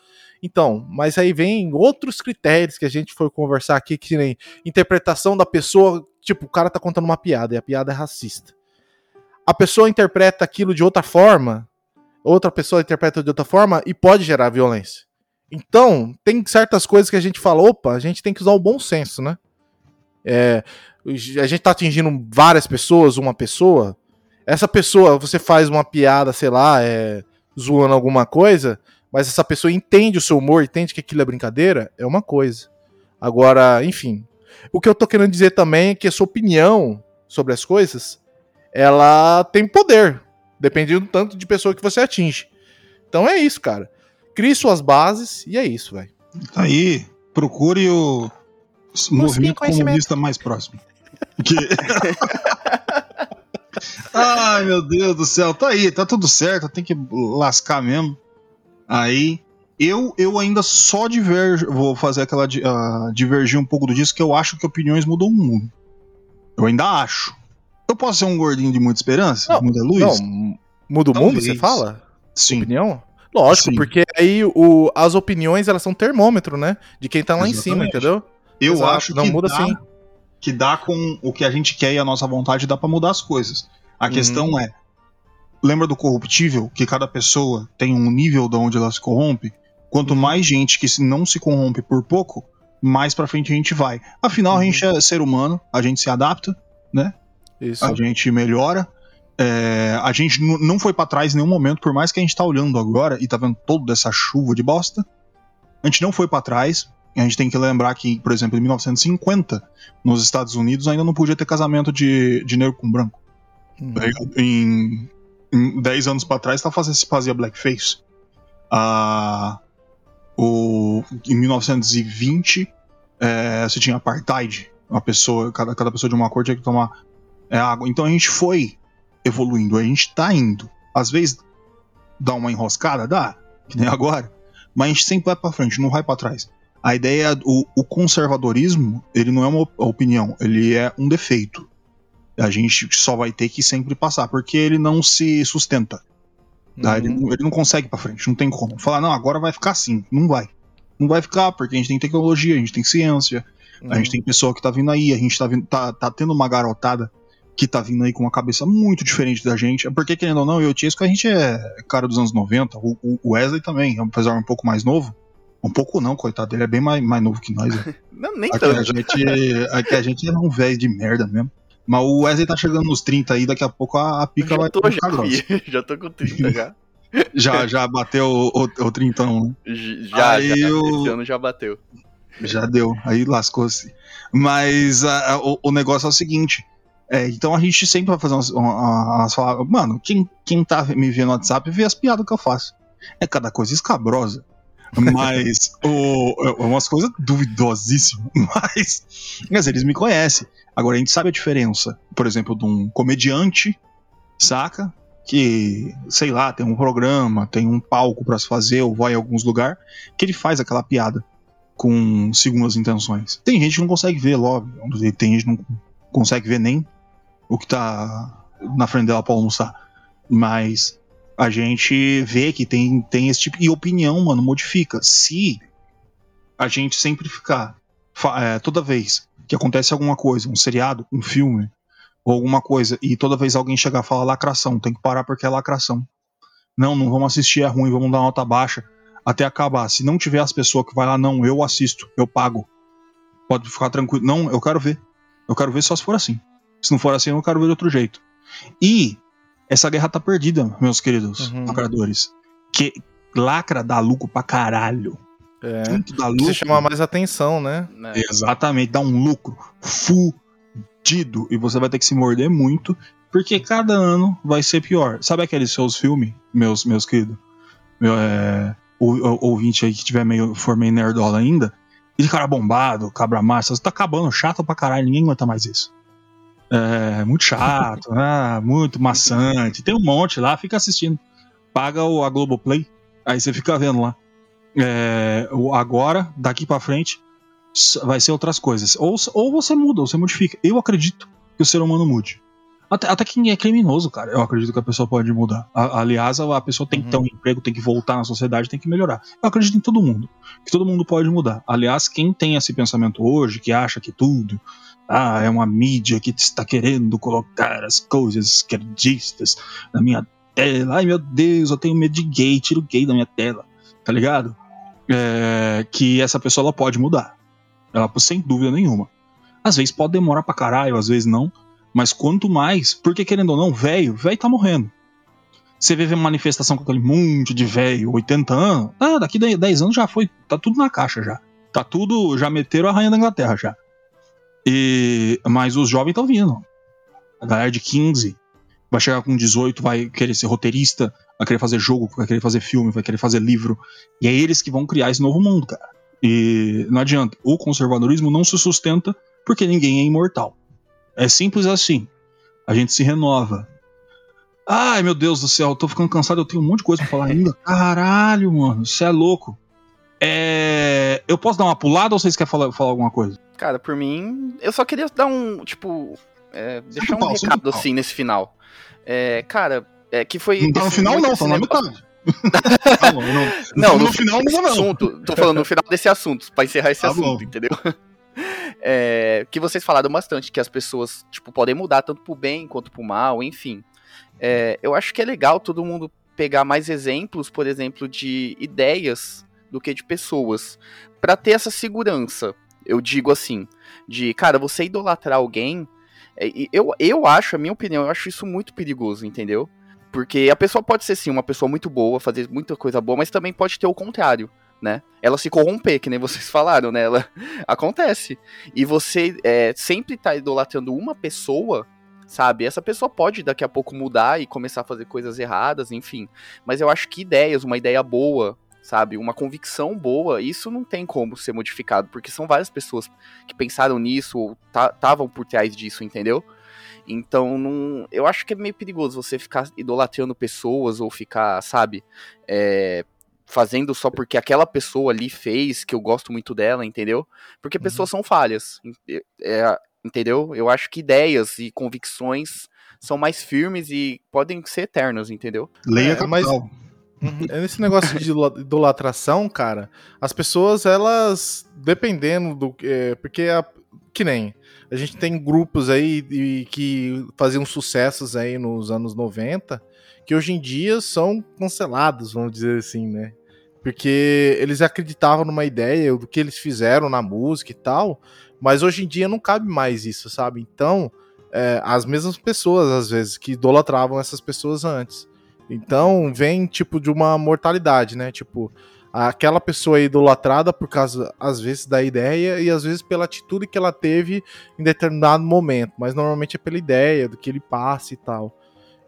Então, mas aí vem outros critérios que a gente foi conversar aqui, que nem interpretação da pessoa, tipo, o cara tá contando uma piada e a piada é racista. A pessoa interpreta aquilo de outra forma, outra pessoa interpreta de outra forma e pode gerar violência. Então, tem certas coisas que a gente fala, opa, a gente tem que usar o bom senso, né? É, a gente tá atingindo várias pessoas, uma pessoa. Essa pessoa, você faz uma piada, sei lá, é, zoando alguma coisa, mas essa pessoa entende o seu humor, entende que aquilo é brincadeira, é uma coisa. Agora, enfim. O que eu tô querendo dizer também é que a sua opinião sobre as coisas, ela tem poder. Depende do tanto de pessoa que você atinge. Então é isso, cara. Crie suas bases e é isso, velho. Tá aí, procure o movimento comunista mais próximo. Que- [laughs] Ai, meu Deus do céu, tá aí, tá tudo certo, tem que lascar mesmo. Aí, eu, eu ainda só diverjo, vou fazer aquela ah, divergir um pouco do disso, que eu acho que opiniões mudam o mundo. Eu ainda acho. Eu posso ser um gordinho de muita esperança? Não, muita luz? Não, muda o mundo, você fala? Sim. Opinião? Lógico, Sim. porque aí o, as opiniões elas são termômetro, né? De quem tá lá em cima, Exatamente. entendeu? Eu Exato, acho não que muda dá, assim. que dá com o que a gente quer e a nossa vontade dá pra mudar as coisas. A Uhum. questão é, lembra do corruptível que cada pessoa tem um nível de onde ela se corrompe? Uhum. Quanto mais gente que não se corrompe por pouco, mais pra frente a gente vai. Afinal, Uhum. a gente é ser humano, a gente se adapta, Isso. a gente melhora. é, a gente não foi pra trás em nenhum momento, por mais que a gente tá olhando agora e tá vendo toda essa chuva de bosta. A gente não foi pra trás. A gente tem que lembrar que, por exemplo, em 1950, nos Estados Unidos, ainda não podia ter casamento de, de negro com branco. Uhum. Em, em 10 anos pra trás, tá fazendo, se fazia blackface. Ah, o, em 1920, é, você tinha apartheid. Uma pessoa, cada, cada pessoa de uma cor tinha que tomar é, água. Então a gente foi evoluindo, a gente tá indo. Às vezes dá uma enroscada, dá, que nem agora, mas a gente sempre vai pra frente, não vai pra trás. A ideia, o, o conservadorismo, ele não é uma op- opinião, ele é um defeito. A gente só vai ter que sempre passar, porque ele não se sustenta. tá? Ele, Uhum. não- ele não consegue pra frente, não tem como. Falar, não, agora vai ficar assim. Não vai. Não vai ficar, porque a gente tem tecnologia, a gente tem ciência, a gente tem pessoa que tá vindo aí, a gente tá, vindo, tá, tá tendo uma garotada que tá vindo aí com uma cabeça muito diferente da gente. É porque, querendo ou não, eu e o Tiesco, a gente é cara dos anos 90, o, o Wesley também, apesar de um pouco mais novo. Um pouco não, coitado, ele é bem mais, mais novo que nós. né? [laughs] Não, nem Aqui a, tanto. gente, aqui a gente é um velho de merda mesmo. Mas o Wesley tá chegando nos 30 aí, daqui a pouco a, a pica vai Já tô, ficar já, grossa. já tô com 30 já. [laughs] Já, já bateu o, o, o 30, né? Já, Aí já. o- Esse ano já bateu. Já deu, aí lascou-se. Mas a- a- o, o negócio é o seguinte. é, então a gente sempre vai fazer umas, uma- umas Mano, quem, quem tá me vendo no WhatsApp vê as piadas que eu faço. É cada coisa escabrosa. Mas o, é umas coisas duvidosíssimas. [laughs] Mas, mas eles me conhecem. Agora a gente sabe a diferença, por exemplo, de um comediante, saca? Que, sei lá, tem um programa, tem um palco pra se fazer, ou vai em alguns lugares, que ele faz aquela piada com segundas intenções. Tem gente que não consegue ver logo, tem gente que não consegue ver nem o que tá na frente dela pra almoçar. Mas a gente vê que tem, tem esse tipo. E opinião, mano, modifica. Se a gente sempre ficar. é, toda vez que acontece alguma coisa, um seriado, um filme, ou alguma coisa, e toda vez alguém chegar e falar lacração, tem que parar porque é lacração. Não, não vamos assistir, é ruim, vamos dar nota baixa até acabar. Se não tiver as pessoas que vai lá, não, eu assisto, eu pago. Pode ficar tranquilo. Não, eu quero ver. Eu quero ver só se for assim. Se não for assim, eu quero ver de outro jeito. E essa guerra tá perdida, meus queridos Uhum. lacradores. Que lacra dá lucro pra caralho. É. Tanto dá Você lucro. chama mais atenção, né? Né? Exatamente, dá um lucro fudido. E você vai ter que se morder muito, porque cada ano vai ser pior. Sabe aqueles seus filmes, meus, meus queridos? Meu, é, ouvinte aí que tiver meio, for meio nerdola ainda. E de cara bombado, cabra massa, você tá acabando, chato pra caralho, ninguém aguenta mais isso. É, muito chato, [laughs] ah, muito maçante. Tem um monte lá, fica assistindo. Paga o, a Globoplay, aí você fica vendo lá. É, agora, daqui pra frente, vai ser outras coisas. Ou, ou você muda, ou você modifica. Eu acredito que o ser humano mude. Até, até quem é criminoso, cara, eu acredito que a pessoa pode mudar. A- aliás, a, a pessoa tem que Uhum. ter um emprego, tem que voltar na sociedade, tem que melhorar. Eu acredito em todo mundo. Que todo mundo pode mudar. Aliás, quem tem esse pensamento hoje, que acha que tudo ah, é uma mídia que está querendo colocar as coisas esquerdistas na minha tela. Ai meu Deus, eu tenho medo de gay, tira o gay da minha tela. Tá ligado? É, que essa pessoa ela pode mudar. Ela, sem dúvida nenhuma. Às vezes pode demorar pra caralho, às vezes não. Mas quanto mais, porque querendo ou não, velho, velho tá morrendo. Você vê manifestação com aquele monte de velho, 80 anos, ah, daqui 10 anos já foi, tá tudo na caixa já. Tá tudo, já meteram a rainha da Inglaterra já. E, mas os jovens estão vindo. A galera de 15, vai chegar com 18, vai querer ser roteirista, vai querer fazer jogo, vai querer fazer filme, vai querer fazer livro. E é eles que vão criar esse novo mundo, cara. E não adianta. O conservadorismo não se sustenta porque ninguém é imortal. É simples assim. A gente se renova. Ai, meu Deus do céu, eu tô ficando cansado, eu tenho um monte de coisa pra falar ainda. [laughs] Caralho, mano, você é louco. É... Eu posso dar uma pulada ou vocês querem falar, falar alguma coisa? Cara, por mim, eu só queria dar um, tipo, é, deixar um pau, recado pau. assim nesse final. É, cara, é que foi. Não tá no esse- final, não, tá na metade. [laughs] Tá não, Não, no no final não. assunto. Tô falando no final desse assunto, pra encerrar esse Tá assunto, bom. entendeu? [laughs] É, que vocês falaram bastante, que as pessoas, tipo, podem mudar tanto pro bem quanto pro mal, enfim. É, eu acho que é legal todo mundo pegar mais exemplos, por exemplo, de ideias do que de pessoas, Pra ter essa segurança. Eu digo assim, de, cara, você idolatrar alguém, é, eu, eu acho, a minha opinião, eu acho isso muito perigoso, entendeu? Porque a pessoa pode ser, sim, uma pessoa muito boa, fazer muita coisa boa, mas também pode ter o contrário, né? Ela se corromper, que nem vocês [laughs] falaram, né? Ela acontece. E você é, sempre tá idolatrando uma pessoa, sabe? Essa pessoa pode daqui a pouco mudar e começar a fazer coisas erradas, enfim. Mas eu acho que ideias, uma ideia boa, sabe? Uma convicção boa, isso não tem como ser modificado, porque são várias pessoas que pensaram nisso ou estavam por trás disso, entendeu? Então, não, eu acho que é meio perigoso você ficar idolatrando pessoas ou ficar, sabe, é, fazendo só porque aquela pessoa ali fez, que eu gosto muito dela, entendeu? Porque pessoas são falhas, é, entendeu? Eu acho que ideias e convicções são mais firmes e podem ser eternas, entendeu? Leia É, mas- capital. Uhum. Nesse negócio de idolatração, cara, as pessoas, elas, dependendo do. É, porque, a- que nem. A gente tem grupos aí e- que faziam sucessos aí nos anos 90, que hoje em dia são cancelados, vamos dizer assim, né? Porque eles acreditavam numa ideia do que eles fizeram na música e tal, mas hoje em dia não cabe mais isso, sabe? Então, é, as mesmas pessoas, às vezes, que idolatravam essas pessoas antes. Então vem tipo de uma mortalidade, né? Tipo, aquela pessoa é idolatrada por causa, às vezes, da ideia e às vezes pela atitude que ela teve em determinado momento, mas normalmente é pela ideia, do que ele passa e tal.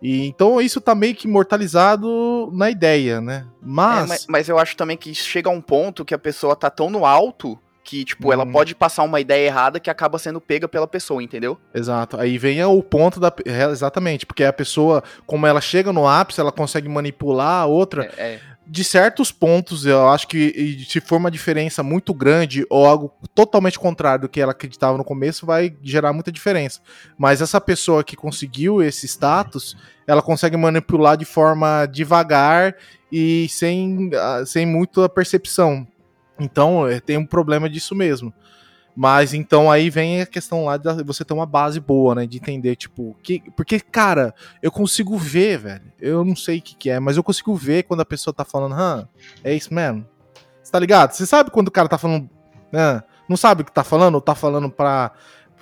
E então isso tá meio que imortalizado na ideia, né? É, Mas. mas, mas eu acho também que chega a um ponto que a pessoa tá tão no alto que, tipo, ela Hum. pode passar uma ideia errada que acaba sendo pega pela pessoa, entendeu? Exato. Aí vem o ponto da. é, Exatamente, porque a pessoa, como ela chega no ápice, ela consegue manipular a outra. É, é. de certos pontos, eu acho que se for uma diferença muito grande ou algo totalmente contrário do que ela acreditava no começo, vai gerar muita diferença. Mas essa pessoa que conseguiu esse status, ela consegue manipular de forma devagar e sem, ah, sem muita percepção. Então, eh, tem um problema disso mesmo. Mas então aí vem a questão lá de você ter uma base boa, né? De entender, tipo, que. Porque, cara, eu consigo ver, velho. Eu não sei o que, que é, mas eu consigo ver quando a pessoa tá falando, hã, é isso mesmo. Você tá ligado? Você sabe quando o cara tá falando. hã, não sabe o que tá falando, ou tá falando pra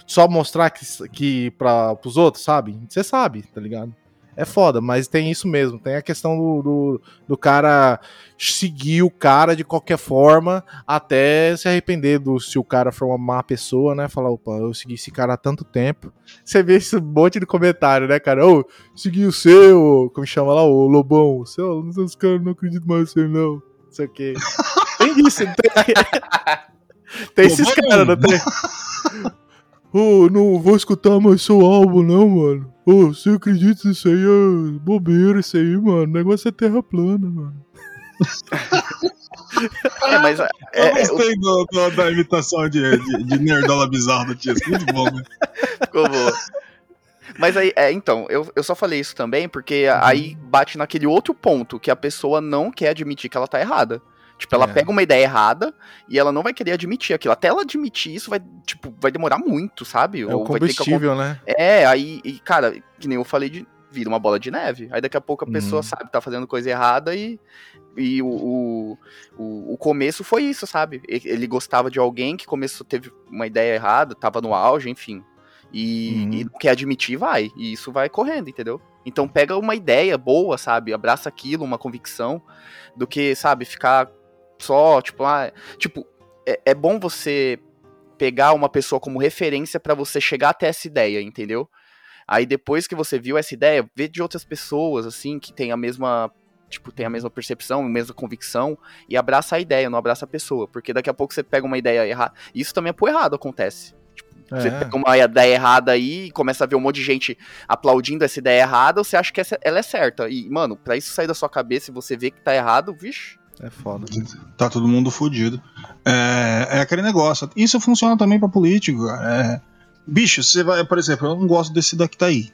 só mostrar que, que pra, pros outros, sabe? Você sabe, tá ligado? É foda, mas tem isso mesmo. Tem a questão do, do, do cara seguir o cara de qualquer forma até se arrepender do se o cara for uma má pessoa, né? Falar, opa, eu segui esse cara há tanto tempo. Você vê esse monte de comentário, né, cara? Ô, segui o seu, como chama lá, o Lobão. O seu, os caras não acreditam mais em você, não. Não sei o quê. Tem isso, não tem. [laughs] tem esses caras, não tem? Ô, não vou escutar mais seu álbum, não, mano. Ô, você acredita nisso aí? É bobeira isso aí, mano. O negócio é terra plana, mano. [laughs] É, mas é, Eu é, o- gostei do- do- da imitação de, de, de nerdola bizarro do Tias. Muito bom, né? [laughs] ficou boa. Mas aí, é, então, eu, eu só falei isso também porque aí bate naquele outro ponto que a pessoa não quer admitir que ela tá errada. Tipo, ela É. pega uma ideia errada e ela não vai querer admitir aquilo. Até ela admitir isso vai, tipo, vai demorar muito, sabe? É o Ou vai ter que combustível, né? É, aí, e, cara, que nem eu falei de vira uma bola de neve. Aí daqui a pouco a pessoa Uhum. sabe, tá fazendo coisa errada e, e o, o, o, o começo foi isso, sabe? Ele gostava de alguém que começou, teve uma ideia errada, tava no auge, enfim. E, Uhum. e não quer admitir, vai. E isso vai correndo, entendeu? Então pega uma ideia boa, sabe? Abraça aquilo, uma convicção, do que, sabe, ficar só, tipo, ah, tipo, é, é bom você pegar uma pessoa como referência pra você chegar até essa ideia, entendeu? Aí depois que você viu essa ideia, vê de outras pessoas, assim, que tem a mesma. Tipo, tem a mesma percepção, a mesma convicção, e abraça a ideia, não abraça a pessoa. Porque daqui a pouco você pega uma ideia errada. Isso também é pro errado, acontece. Você É. pega uma ideia errada aí e começa a ver um monte de gente aplaudindo essa ideia errada, você acha que essa, ela é certa. E, mano, pra isso sair da sua cabeça e você ver que tá errado, vixe. É foda. Tá todo mundo fudido. É, é aquele negócio. Isso funciona também pra político. É, bicho, você vai, por exemplo, eu não gosto desse daqui tá aí.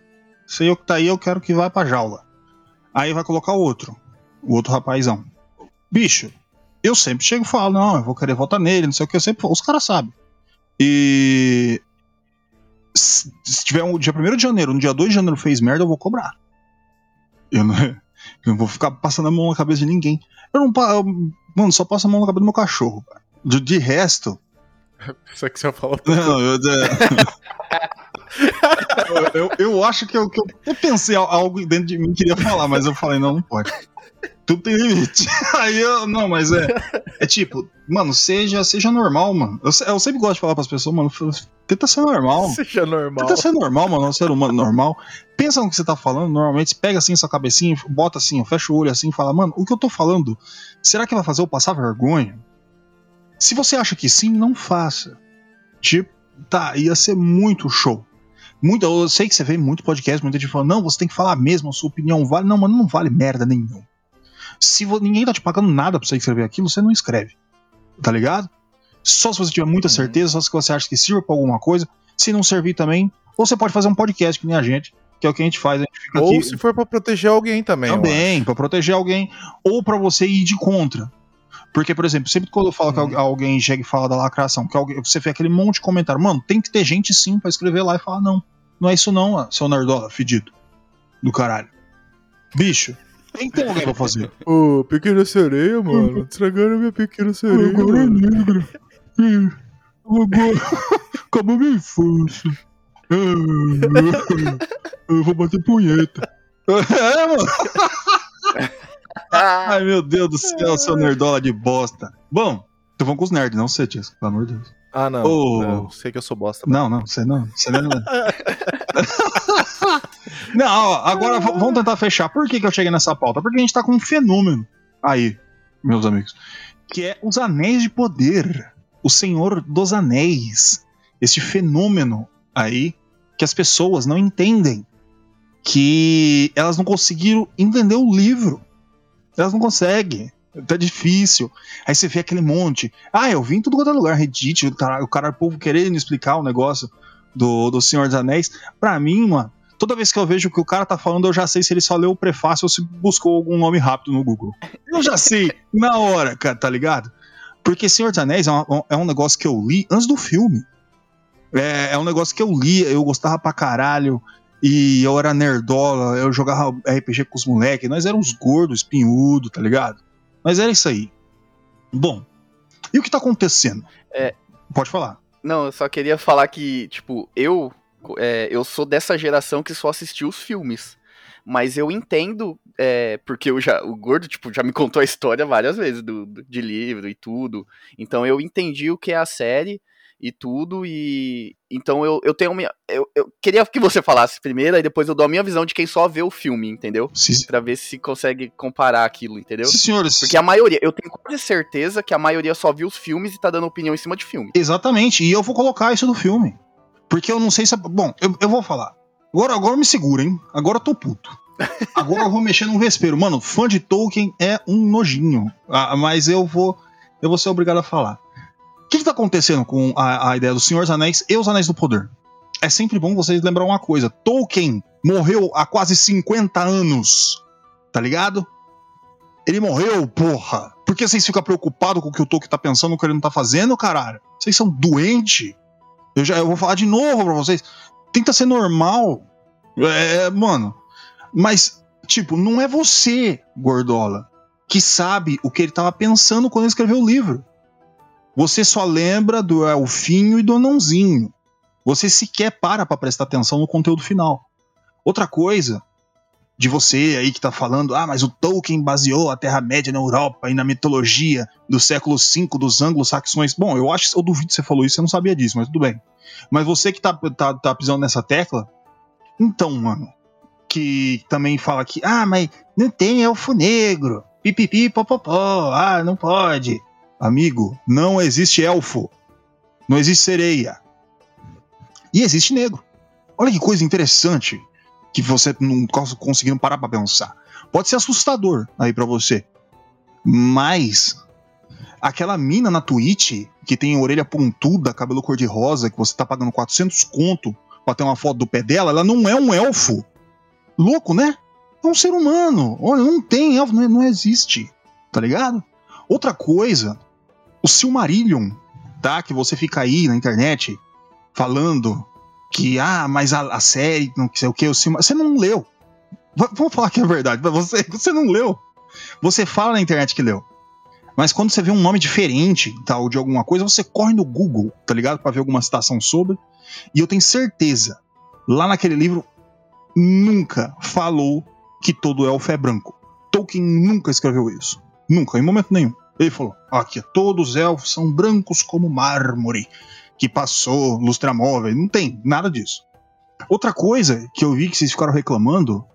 Esse aí que tá aí, eu quero que vá pra jaula. Aí vai colocar o outro. O outro rapazão. Bicho, eu sempre chego e falo, não, eu vou querer votar nele, não sei o que, eu sempre. Os caras sabem. E. Se se tiver um dia 1 de janeiro, no dia 2 de janeiro fez merda, eu vou cobrar. Eu não, [laughs] eu não vou ficar passando a mão na cabeça de ninguém. Eu não. eu- Mano, só passo a mão na cabeça do meu cachorro, cara. De, de resto. [laughs] Isso que você falou. Não, eu. [laughs] eu, eu, eu acho que eu, que eu, pensei al- algo dentro de mim que queria falar, mas eu falei, não, não pode. Tudo tem limite. [laughs] Aí eu. Não, mas é. É tipo, mano, seja, seja normal, mano. Eu, eu sempre gosto de falar pras pessoas, mano, tenta ser normal. Seja normal. Tenta ser normal, mano, um ser humano normal. Pensa no que você tá falando, normalmente, pega assim sua cabecinha, bota assim, fecha o olho assim e fala, mano, o que eu tô falando, será que vai fazer eu passar vergonha? Se você acha que sim, não faça. Tipo, tá, ia ser muito show. Muito, eu sei que você vê muito podcast, muita gente falando, não, você tem que falar mesmo, a sua opinião vale. Não, mano, não vale merda nenhum. Se ninguém tá te pagando nada pra você escrever aquilo, você não escreve. Tá ligado? Só se você tiver muita certeza, só se você acha que sirva pra alguma coisa. Se não servir também, ou você pode fazer um podcast que nem a gente, que é o que a gente faz. A gente fica Ou aqui se for pra proteger alguém também. também, pra proteger alguém, ou pra você ir de contra. Porque, por exemplo, sempre quando eu falo que Uhum. al- alguém chega e fala da lacração, que alguém, você vê aquele monte de comentário, mano, tem que ter gente sim pra escrever lá e falar, não, não é isso não, ó, seu nerdola, fedido. Do caralho. Bicho, tem que ter alguém pra fazer. Ô, pequena sereia, mano. Estragaram a minha pequena sereia. Agora é negro. Agora acabou minha infância. Ah, Eu vou bater punheta. [laughs] É, mano. [laughs] [laughs] Ai, meu Deus do céu, seu nerdola de bosta. Bom, tô falando com os nerds, não você, Tias, pelo amor de Deus. Ah, não. Ô. Eu sei que eu sou bosta. Não, não, você não. Você não. [laughs] não, ó, agora vamos tentar fechar. Por que, que eu cheguei nessa pauta? Porque a gente tá com um fenômeno aí, meus amigos, que é os anéis de poder. O Senhor dos Anéis. Esse fenômeno aí que as pessoas não entendem. Que elas não conseguiram entender o livro. Elas não conseguem. Tá difícil. Aí você vê aquele monte. Ah, eu vi em tudo quanto é lugar. Reddit, o cara, o cara, o povo querendo explicar o negócio do, do Senhor dos Anéis. Pra mim, mano, toda vez que eu vejo o que o cara tá falando, eu já sei se ele só leu o prefácio ou se buscou algum nome rápido no Google. Eu já sei, [laughs] na hora, cara, tá ligado? Porque Senhor dos Anéis é, uma- é um negócio que eu li antes do filme. É, é um negócio que eu li, eu gostava pra caralho. E eu era nerdola, eu jogava RPG com os moleques. Nós éramos gordos, espinhudo, tá ligado? Mas era isso aí. Bom, e o que tá acontecendo? É. Pode falar. Não, eu só queria falar que, tipo, eu é, eu sou dessa geração que só assistiu os filmes. Mas eu entendo, é, porque eu já, o Gordo, tipo, já me contou a história várias vezes do, do- de livro e tudo. Então eu entendi o que é a série e tudo, e então eu, eu tenho minha. Eu, eu queria que você falasse primeiro, e depois eu dou a minha visão de quem só vê o filme, entendeu? Se, Pra ver se consegue comparar aquilo, entendeu? se senhores. Porque a maioria, eu tenho quase certeza que a maioria só viu os filmes e tá dando opinião em cima de filme. Exatamente, e eu vou colocar isso no filme. Porque eu não sei se. é- Bom, eu, eu vou falar. Agora, agora me segura, hein? Agora eu tô puto. [laughs] Agora eu vou mexer no vespeiro. Mano, fã de Tolkien é um nojinho. Ah, mas eu vou. Eu vou ser obrigado a falar. O que, que tá acontecendo com a, a ideia do Senhor dos Anéis e os Anéis do Poder? É sempre bom vocês lembrar uma coisa: Tolkien morreu há quase 50 anos. Tá ligado? Ele morreu, porra. Por que vocês ficam preocupados com o que o Tolkien tá pensando, o que ele não tá fazendo, caralho? Vocês são doentes. Eu, já, eu vou falar de novo pra vocês. Tenta ser normal. É, mano. Mas, tipo, não é você, Gordola, que sabe o que ele tava pensando quando ele escreveu o livro. Você só lembra do Elfinho e do Anãozinho. Você sequer para pra prestar atenção no conteúdo final. Outra coisa, de você aí que tá falando, ah, mas o Tolkien baseou a Terra-média na Europa e na mitologia do século V dos anglo-saxões. Bom, eu acho eu duvido que você falou isso, você não sabia disso, mas tudo bem. Mas você que tá, tá, tá pisando nessa tecla, Então, mano, que também fala que, ah, mas não tem elfo negro. Pipipi, popopó, ah, não pode. Amigo, não existe elfo. Não existe sereia. E existe negro. Olha que coisa interessante que você não cons- conseguindo parar pra pensar. Pode ser assustador aí pra você. Mas aquela mina na Twitch que tem orelha pontuda, cabelo cor-de-rosa, que você tá pagando 400 conto pra ter uma foto do pé dela, ela não é um elfo. Louco, né? É um ser humano. Olha, não tem elfo, não, não existe. Tá ligado? Outra coisa, o Silmarillion, tá? Que você fica aí na internet falando que, ah, mas a, a série, não sei o que, o Silmarillion. Você não leu. V- Vamos falar que é verdade. Você, [laughs] você não leu. Você fala na internet que leu. Mas quando você vê um nome diferente, tal, de alguma coisa, você corre no Google, tá ligado? Pra ver alguma citação sobre. E eu tenho certeza, lá naquele livro, nunca falou que todo elfo é branco. Tolkien nunca escreveu isso. Nunca, em momento nenhum. Ele falou: aqui, todos os elfos são brancos como mármore, que passou lustramóvel. Não tem nada disso. Outra coisa que eu vi que vocês ficaram reclamando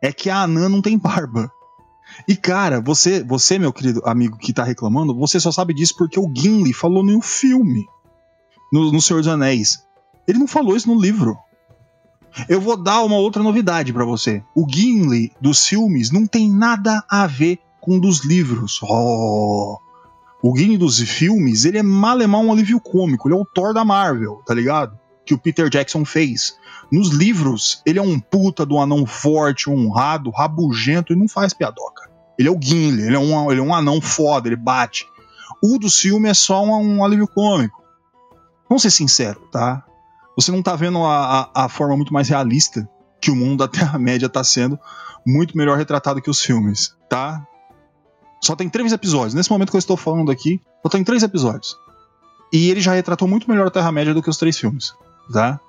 é que a Anã não tem barba. E cara, você, você meu querido amigo que tá reclamando, você só sabe disso porque o Gimli falou no filme, no, no Senhor dos Anéis. Ele não falou isso no livro. Eu vou dar uma outra novidade pra você. O Gimli dos filmes não tem nada a ver com o dos livros. Oh. O Gimli dos filmes, ele é malemar um alívio cômico. Ele é o Thor da Marvel, tá ligado? Que o Peter Jackson fez. Nos livros, ele é um puta do anão forte, honrado, rabugento e não faz piadoca. Ele é o Gimli, ele é um, ele é um anão foda, ele bate. O dos filmes é só um, um alívio cômico. Vamos ser sinceros, tá? Você não tá vendo a, a, a forma muito mais realista que o mundo [laughs] da Terra-média tá sendo muito melhor retratado que os filmes, tá? Só tem três episódios. Nesse momento que eu estou falando aqui, só tem três episódios. E ele já retratou muito melhor a Terra-média do que os três filmes, tá?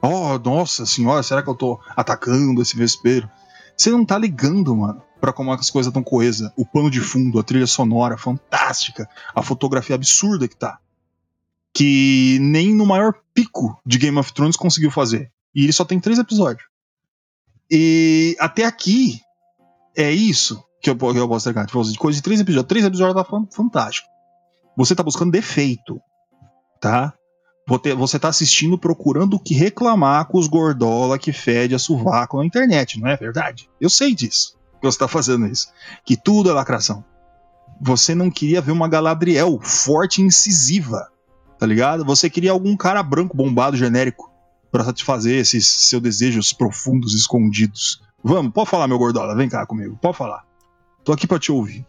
Oh, nossa senhora, será que eu tô atacando esse vespeiro? Você não tá ligando, mano, pra como as coisas estão coesas. O pano de fundo, a trilha sonora fantástica, a fotografia absurda que tá. Que nem no maior pico de Game of Thrones conseguiu fazer. E ele só tem três episódios. E até aqui é isso que eu, que eu posso entregar. Tipo, de coisa de três episódios. Três episódios tá fan- fantástico. Você tá buscando defeito, tá? Você- tá assistindo procurando o que reclamar com os gordola que fede a sovaco na internet, não é verdade? Eu sei disso. Que você tá fazendo isso. Que tudo é lacração. Você não queria ver uma Galadriel forte e incisiva, tá ligado? Você queria algum cara branco, bombado, genérico, pra satisfazer esses seus desejos profundos, escondidos. Vamos, pode falar, meu gordola, vem cá comigo, pode falar. Tô aqui pra te ouvir,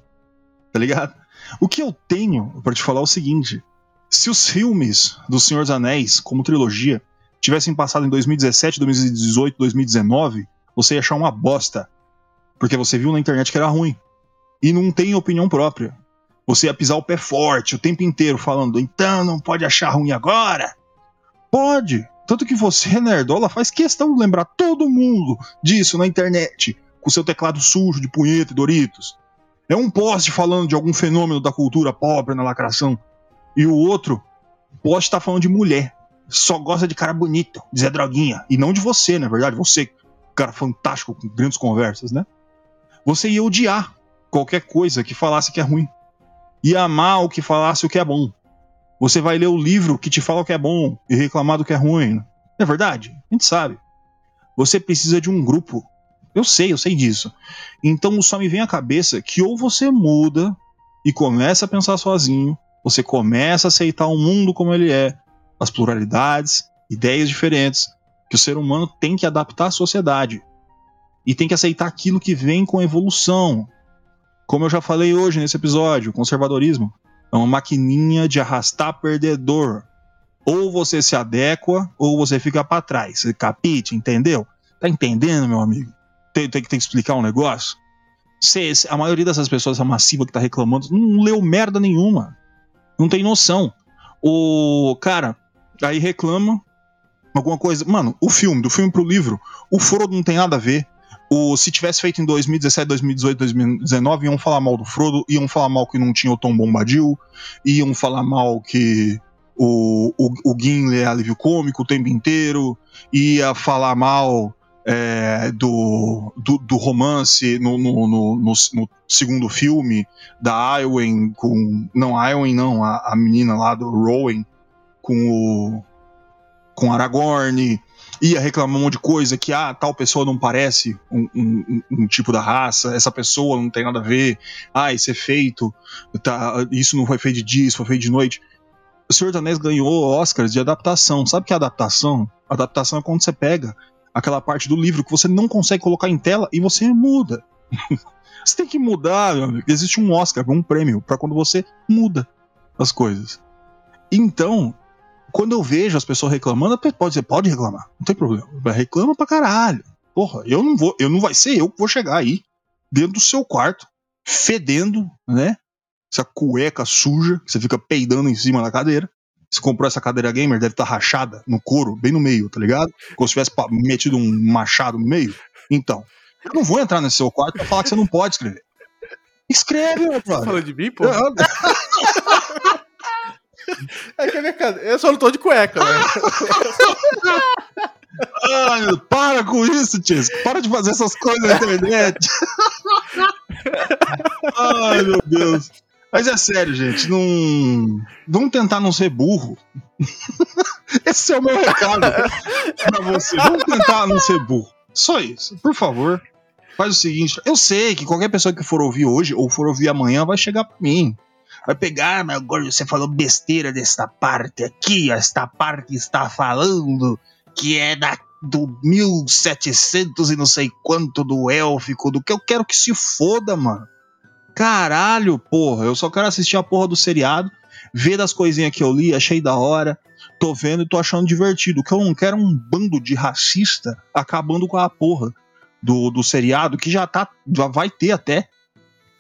tá ligado? O que eu tenho pra te falar é o seguinte: se os filmes do Senhor dos Anéis, como trilogia, tivessem passado em 2017, 2018, 2019, você ia achar uma bosta. Porque você viu na internet que era ruim. E não tem opinião própria. Você ia pisar o pé forte o tempo inteiro falando, então não pode achar ruim agora? Pode. Tanto que você, Nerdola, faz questão de lembrar todo mundo disso na internet, com seu teclado sujo de punheta e Doritos. É um post falando de algum fenômeno da cultura pobre na lacração. E o outro pode estar falando de mulher. Só gosta de cara bonito, de Zé Droguinha. E não de você, na verdade. Você, cara fantástico, com grandes conversas, né? Você ia odiar qualquer coisa que falasse que é ruim. Ia amar o que falasse o que é bom. Você vai ler o livro que te fala o que é bom e reclamar do que é ruim. Não é verdade? A gente sabe. Você precisa de um grupo. Eu sei, eu sei disso. Então só me vem à cabeça que ou você muda e começa a pensar sozinho, você começa a aceitar o mundo como ele é, as pluralidades, ideias diferentes, que o ser humano tem que adaptar à sociedade e tem que aceitar aquilo que vem com a evolução. Como eu já falei hoje nesse episódio, o conservadorismo é uma maquininha de arrastar perdedor. Ou você se adequa, ou você fica para trás. Capite, entendeu? Tá entendendo, meu amigo? Tem, tem, que- tem que explicar um negócio? Cê- a maioria dessas pessoas, essa massiva que tá reclamando, não leu merda nenhuma. Não tem noção. O cara aí reclama alguma coisa. Mano, o filme, do filme pro livro, o Frodo não tem nada a ver. O, se tivesse feito em 2017, 2018, 2019, iam falar mal do Frodo, iam falar mal que não tinha o Tom Bombadil, iam falar mal que o, o, o Gimli é alívio cômico o tempo inteiro, ia falar mal é, do, do, do romance no, no, no, no- segundo filme, da Eowyn com. Não, a não, a, a menina lá do Rowan com o. com Aragorn. Ia reclamar um monte de coisa que, ah, tal pessoa não parece um, um- um- tipo da raça, essa pessoa não tem nada a ver, ah, isso é feito, tá, isso não foi feito de dia, isso foi feito de noite. O Senhor dos ganhou Oscars de adaptação. Sabe que é adaptação? Adaptação é quando você pega aquela parte do livro que você não consegue colocar em tela e você muda. [laughs] você tem que mudar, meu amigo. Existe um Oscar, um prêmio, pra quando você muda as coisas. Então, quando eu vejo as pessoas reclamando, pode dizer, pode reclamar, não tem problema. Reclama pra caralho. Porra, eu não vou, eu não vai ser eu que vou chegar aí dentro do seu quarto, fedendo, né? Essa cueca suja, que você fica peidando em cima da cadeira. Você comprou essa cadeira gamer, deve estar rachada no couro, bem no meio, tá ligado? Como se tivesse metido um machado no meio. Então, eu não vou entrar nesse seu quarto pra falar que você não pode escrever. Escreve, meu Você brother. falou de mim, pô? Eu- [laughs] É que a minha casa... Eu só não tô de cueca, né? Ai, meu- para com isso, Tisco. Para de fazer essas coisas na internet. [laughs] Ai, meu Deus. Mas é sério, gente. Não. Vamos tentar não ser burro. [laughs] Esse é o meu recado pra você. Vamos tentar não ser burro. Só isso. Por favor. Faz o seguinte. Eu sei que qualquer pessoa que for ouvir hoje ou for ouvir amanhã vai chegar pra mim. Vai pegar, "Ah, mas agora você falou besteira desta parte aqui. Esta parte está falando que é da, do 1700 e não sei quanto do élfico, do que eu quero que se foda, mano. Caralho, porra, eu só quero assistir a porra do seriado, ver das coisinhas que eu li, achei da hora, tô vendo e tô achando divertido. O que eu não quero é um bando de racista acabando com a porra do, do seriado, que já tá, já vai ter até,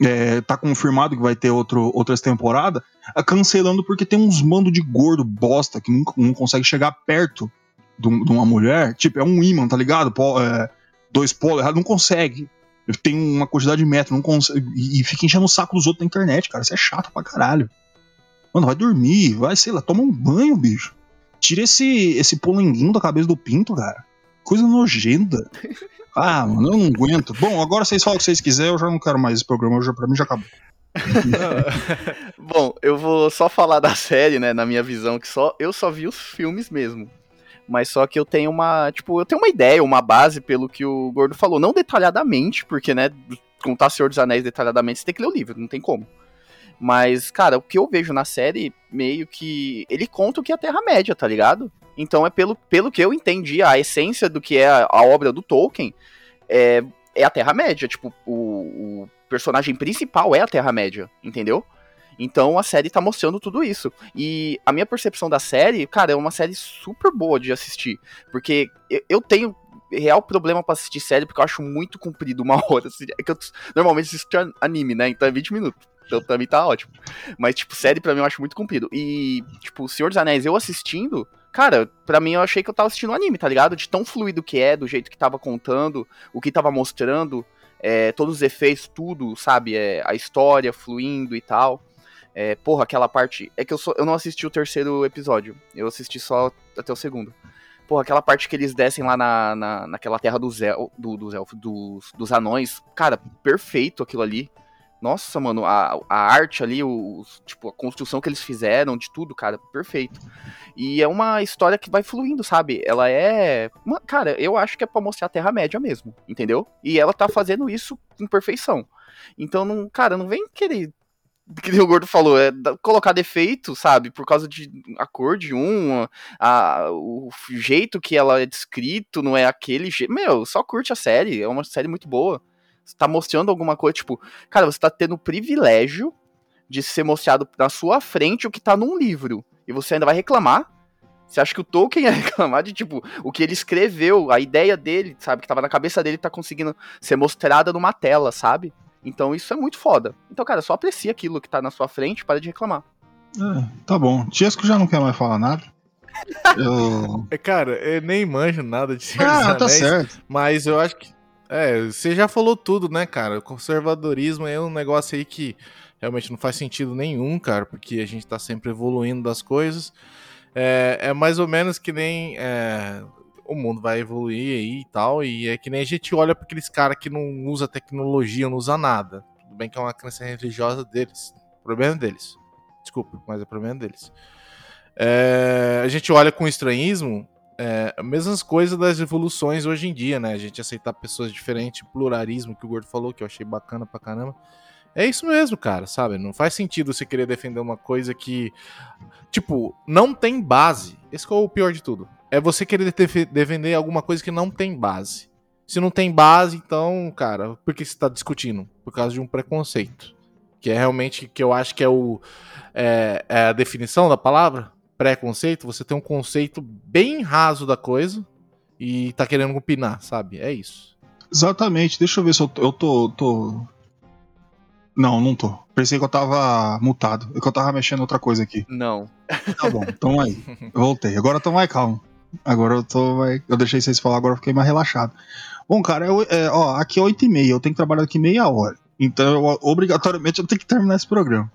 é, tá confirmado que vai ter outro, outras temporadas, a cancelando porque tem uns mando de gordo bosta que nunca não consegue chegar perto de um- uma mulher, tipo, é um imã, tá ligado? Po- é, dois polos errado, não consegue. Tem uma quantidade de metro, não consegue. E, fica enchendo o saco dos outros na internet, cara. Isso é chato pra caralho. Mano, vai dormir, vai, sei lá, toma um banho, bicho. Tira esse, esse polenguinho da cabeça do pinto, cara. Coisa nojenta. [laughs] Ah, mano, eu não aguento. Bom, agora vocês falam o que vocês quiserem, eu já não quero mais esse programa, já, pra mim já acabou. [laughs] Bom, eu vou só falar da série, né, na minha visão, que só eu só vi os filmes mesmo. Mas só que eu tenho uma, tipo, eu tenho uma ideia, uma base pelo que o Gordo falou, não detalhadamente, porque, né, contar Senhor dos Anéis detalhadamente, você tem que ler o livro, não tem como. Mas, cara, o que eu vejo na série, meio que ele conta o que é a Terra-média, tá ligado? Então é pelo, pelo que eu entendi, a essência do que é a, a obra do Tolkien é, é a Terra-média. Tipo, o, o personagem principal é a Terra-média, entendeu? Então a série tá mostrando tudo isso. E a minha percepção da série, cara, é uma série super boa de assistir. Porque eu, tenho real problema pra assistir série, porque eu acho muito comprido uma [laughs] hora. assim, É que eu normalmente assisto anime, né? Então é 20 minutos. Então pra mim tá ótimo. Mas, tipo, série pra mim eu acho muito comprido. E, tipo, Senhor dos Anéis, eu assistindo, cara, pra mim eu achei que eu tava assistindo anime, tá ligado? De tão fluido que é, do jeito que tava contando, o que tava mostrando, é, todos os efeitos, tudo, sabe? É, a história fluindo e tal. É, porra, aquela parte. É que eu, só, eu não assisti o terceiro episódio. Eu assisti só até o segundo. Porra, aquela parte que eles descem lá na, na, naquela terra dos, el, do, dos elfos, dos, dos anões. Cara, perfeito aquilo ali. Nossa, mano, a, a arte ali, o, tipo, a construção que eles fizeram de tudo, cara, perfeito. E é uma história que vai fluindo, sabe? Ela é. Uma, cara, eu acho que é pra mostrar a Terra-média mesmo, entendeu? E ela tá fazendo isso com perfeição. Então, não, cara, não vem querer que o Gordo falou, é colocar defeito, sabe, por causa de a cor de um, a, o jeito que ela é descrito não é aquele jeito. Meu, só curte a série, é uma série muito boa. Você tá mostrando alguma coisa, tipo, cara, você tá tendo o privilégio de ser mostrado na sua frente o que tá num livro. E você ainda vai reclamar? Você acha que o Tolkien [laughs] ia reclamar de, tipo, o que ele escreveu, a ideia dele, sabe, que tava na cabeça dele, tá conseguindo ser mostrada numa tela, sabe? Então isso é muito foda. Então, cara, só aprecia aquilo que tá na sua frente, para de reclamar. É, tá bom. Tiesco já não quer mais falar nada. [laughs] Eu... É, cara, eu nem manjo nada de Senhor Ah, dos tá Anéis, certo. mas eu acho que. É, você já falou tudo, né, cara? O conservadorismo é um negócio aí que realmente não faz sentido nenhum, cara, porque a gente tá sempre evoluindo das coisas. É, é mais ou menos que nem. É, o mundo vai evoluir aí e tal. E é que nem a gente olha para aqueles caras que não usa tecnologia, não usa nada. Tudo bem que é uma crença religiosa deles. Problema deles. Desculpa, mas é problema deles. É, a gente olha com estranhismo é, mesmas coisas das evoluções hoje em dia, né? A gente aceitar pessoas diferentes, pluralismo que o Gordo falou, que eu achei bacana pra caramba. É isso mesmo, cara, sabe? Não faz sentido você querer defender uma coisa que, tipo, não tem base. Esse é o pior de tudo. É você querer def- defender alguma coisa que não tem base. Se não tem base, então, cara, por que você tá discutindo? Por causa de um preconceito. Que é realmente, que eu acho que é o. É, é a definição da palavra? Preconceito. Você tem um conceito bem raso da coisa e tá querendo opinar, sabe? É isso. Exatamente. Deixa eu ver se eu tô. Eu tô, tô- Não, não tô. Pensei que eu tava mutado. É que eu tava mexendo em outra coisa aqui. Não. Tá bom, então aí. [laughs] Voltei. Agora eu tô mais calmo. Agora eu tô. mais- Eu deixei vocês falar, agora eu fiquei mais relaxado. Bom, cara, eu, é, ó, aqui é 8 e meia. Eu tenho que trabalhar aqui meia hora. Então, eu, obrigatoriamente, eu tenho que terminar esse programa.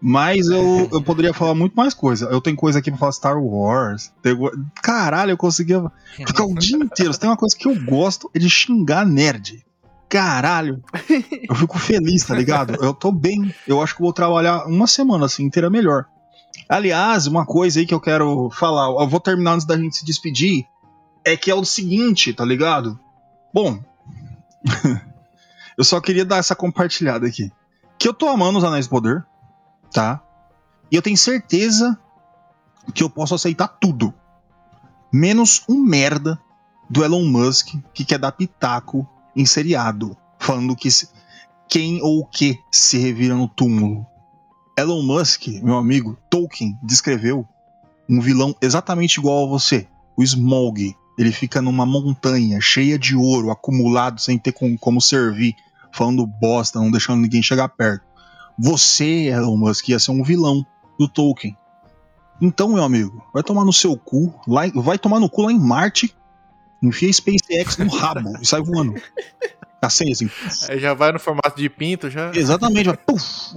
Mas eu, eu poderia falar muito mais coisa. Eu tenho coisa aqui pra falar Star Wars. tem go- Caralho, eu conseguia ficar o dia inteiro. Se tem uma coisa que eu gosto é de xingar nerd. Caralho. Eu fico feliz, tá ligado? Eu tô bem. Eu acho que vou trabalhar uma semana assim inteira melhor. Aliás, uma coisa aí que eu quero falar, eu vou terminar antes da gente se despedir, é que é o seguinte, tá ligado? Bom, [laughs] eu só queria dar essa compartilhada aqui. Que eu tô amando os Anéis do Poder, tá? E eu tenho certeza que eu posso aceitar tudo. Menos um merda do Elon Musk que quer dar pitaco em seriado, falando que quem ou o que se revira no túmulo. Elon Musk, meu amigo, Tolkien descreveu um vilão exatamente igual a você, o Smaug. Ele fica numa montanha cheia de ouro, acumulado, sem ter com- como servir, falando bosta, não deixando ninguém chegar perto. Você, Elon Musk, ia ser um vilão do Tolkien. Então, meu amigo, vai tomar no seu cu, lá, vai tomar no cu lá em Marte, enfia SpaceX no rabo e sai voando. [laughs] Cacei, assim. Aí já vai no formato de pinto, já. Exatamente. vai.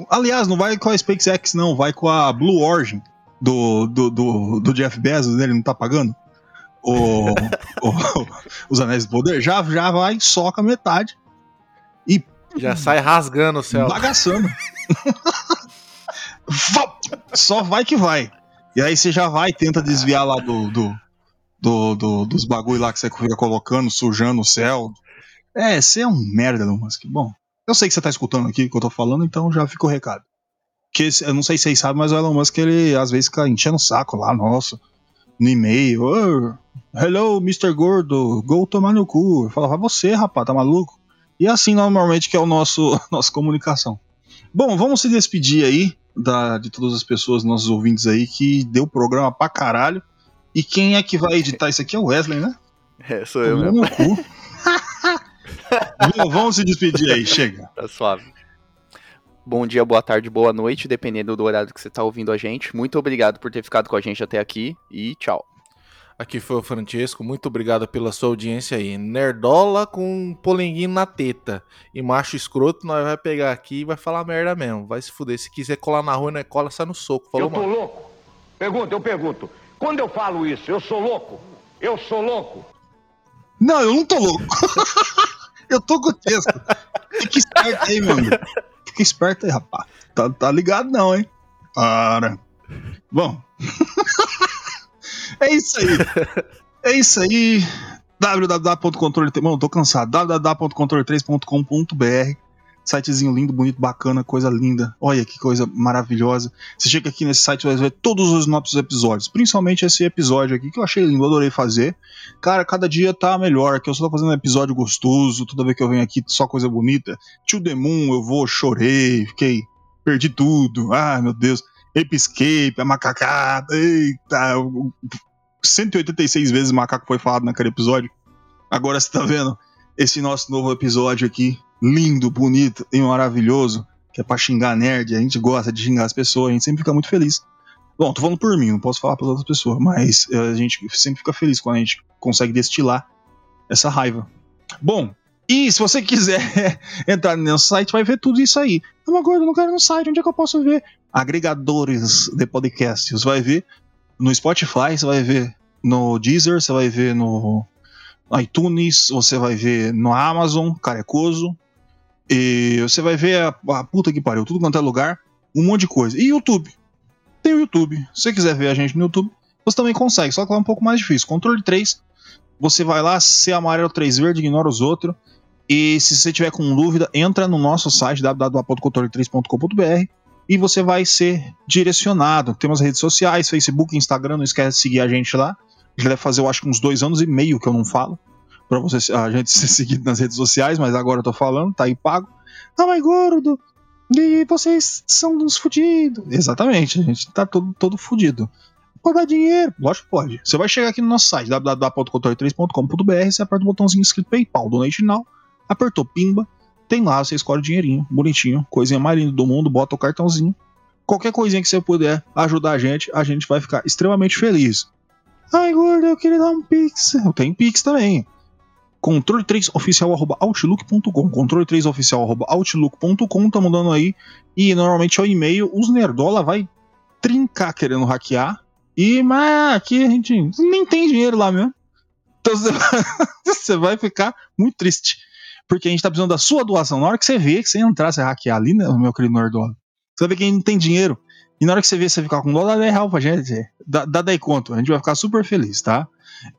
Aliás, não vai com a SpaceX, não, vai com a Blue Origin do, do, do, do Jeff Bezos, né? ele não tá pagando o, [laughs] o- os Anéis do Poder. Já, já vai, soca metade e Já sai rasgando o céu. bagaçando. [laughs] Só vai que vai. E aí você já vai, tenta desviar lá do, do, do- do- dos bagulho lá que você fica colocando, sujando o céu. É, você é um merda, Elon Musk. Bom, eu sei que você tá escutando aqui o que eu tô falando, então já fica o recado. Que eu não sei se vocês sabem, mas o Elon Musk, ele às vezes fica enchendo o saco lá, nossa, no e-mail. "Oh, hello, Mr. Gordo, go tomar no cu. Eu falava, você, rapaz, tá maluco? E assim, normalmente, que é o nosso [laughs] nossa comunicação. Bom, vamos se despedir aí da, de todas as pessoas, nossos ouvintes aí, que deu programa pra caralho. E quem é que vai editar isso aqui é o Wesley, né? É, sou eu Tomou mesmo. no cu. [laughs] Vamos se despedir aí, chega. Tá suave. Bom dia, boa tarde, boa noite, dependendo do horário que você tá ouvindo a gente. Muito obrigado por ter ficado com a gente até aqui e tchau. Aqui foi o Francesco, muito obrigado pela sua audiência aí. Nerdola com um polenguinho na teta. E macho escroto, nós vai pegar aqui e vai falar merda mesmo. Vai se fuder. Se quiser colar na rua, não é cola, sai no soco. Falou, eu tô mano. louco? Pergunta, eu pergunto. Quando eu falo isso, eu sou louco? Eu sou louco? Não, eu não tô louco. [laughs] eu tô com o texto. Fica esperto aí, meu amigo. Fica esperto aí, rapaz. Tá, tá ligado não, hein? Para. Bom. [laughs] é isso aí. É isso aí. www.controle... Mano, tô cansado. www.controle3.com.br Sitezinho lindo, bonito, bacana, coisa linda. Olha que coisa maravilhosa. Você chega aqui nesse site e vai ver todos os nossos episódios. Principalmente esse episódio aqui, que eu achei lindo, adorei fazer. Cara, cada dia tá melhor, que eu só tô fazendo um episódio gostoso, toda vez que eu venho aqui só coisa bonita. Tio The Moon, eu vou, chorei, fiquei, perdi tudo, ai meu Deus. Ape Escape, a macacada, eita, o- 186 vezes macaco foi falado naquele episódio. Agora você tá vendo esse nosso novo episódio aqui, lindo, bonito e maravilhoso, que é pra xingar nerd, a gente gosta de xingar as pessoas, a gente sempre fica muito feliz. Bom, tô falando por mim, não posso falar para outras pessoas, mas eh, a gente sempre fica feliz quando a gente consegue destilar essa raiva. Bom, e se você quiser [laughs] entrar no site, vai ver tudo isso aí. Mas gordo, eu não quero no site, onde é que eu posso ver? Agregadores de podcasts, vai ver no Spotify, você vai ver no Deezer, você vai ver no iTunes, você vai ver no Amazon, Carecoso. E você vai ver a, a puta que pariu, tudo quanto é lugar, um monte de coisa. E YouTube. Tem o YouTube. Se você quiser ver a gente no YouTube, você também consegue, só que lá é um pouco mais difícil. Controle 3, você vai lá, se amarelo 3 verde, ignora os outros. E se você tiver com dúvida, entra no nosso site www.controle3.com.br e você vai ser direcionado. Temos redes sociais, Facebook, Instagram, não esquece de seguir a gente lá. Já deve fazer, eu acho uns dois anos e meio que eu não falo. Pra você, a gente [laughs] ser seguido nas redes sociais, mas agora eu tô falando, tá aí pago. Ah, gordo, e vocês são uns fudidos. Exatamente, a gente tá todo, todo fudido. Pode dar dinheiro? Lógico que pode. Você vai chegar aqui no nosso site, www.controle3.com.br, você aperta o botãozinho escrito PayPal, Donate Now, apertou pimba, tem lá, você escolhe o dinheirinho, bonitinho, coisinha mais linda do mundo, bota o cartãozinho. Qualquer coisinha que você puder ajudar a gente, a gente vai ficar extremamente feliz. Ai, gordo, eu queria dar um pix. Eu tenho pix também. Controle3oficial.outlook.com Controle3oficial.outlook.com tá mandando aí. E normalmente é o e-mail. Os Nerdola vai trincar querendo hackear. E, mas aqui a gente nem tem dinheiro lá mesmo. Então você vai, [laughs] vai ficar muito triste. Porque a gente tá precisando da sua doação. Na hora que você vê que você entrar, você hackear ali, né, meu querido Nerdola, você vai ver que a gente não tem dinheiro. E na hora que você vê você ficar com dó, dá 10 reais pra gente. Dá, dá 10 conto. A gente vai ficar super feliz, tá?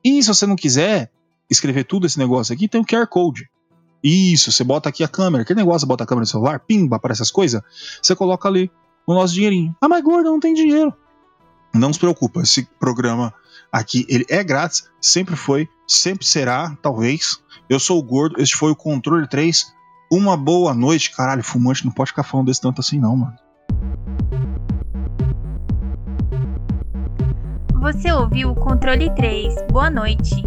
E se você não quiser escrever tudo esse negócio aqui, tem o QR Code. Isso, você bota aqui a câmera. Que negócio, bota a câmera no celular, pimba, aparece essas coisas. Você coloca ali o nosso dinheirinho. Ah, mas gordo, não tem dinheiro. Não se preocupa, esse programa aqui ele é grátis, sempre foi, sempre será, talvez. Eu sou o Gordo, este foi o Controle 3. Uma boa noite. Caralho, fumante não pode ficar falando desse tanto assim, não, mano. Você ouviu o Controle 3. Boa noite.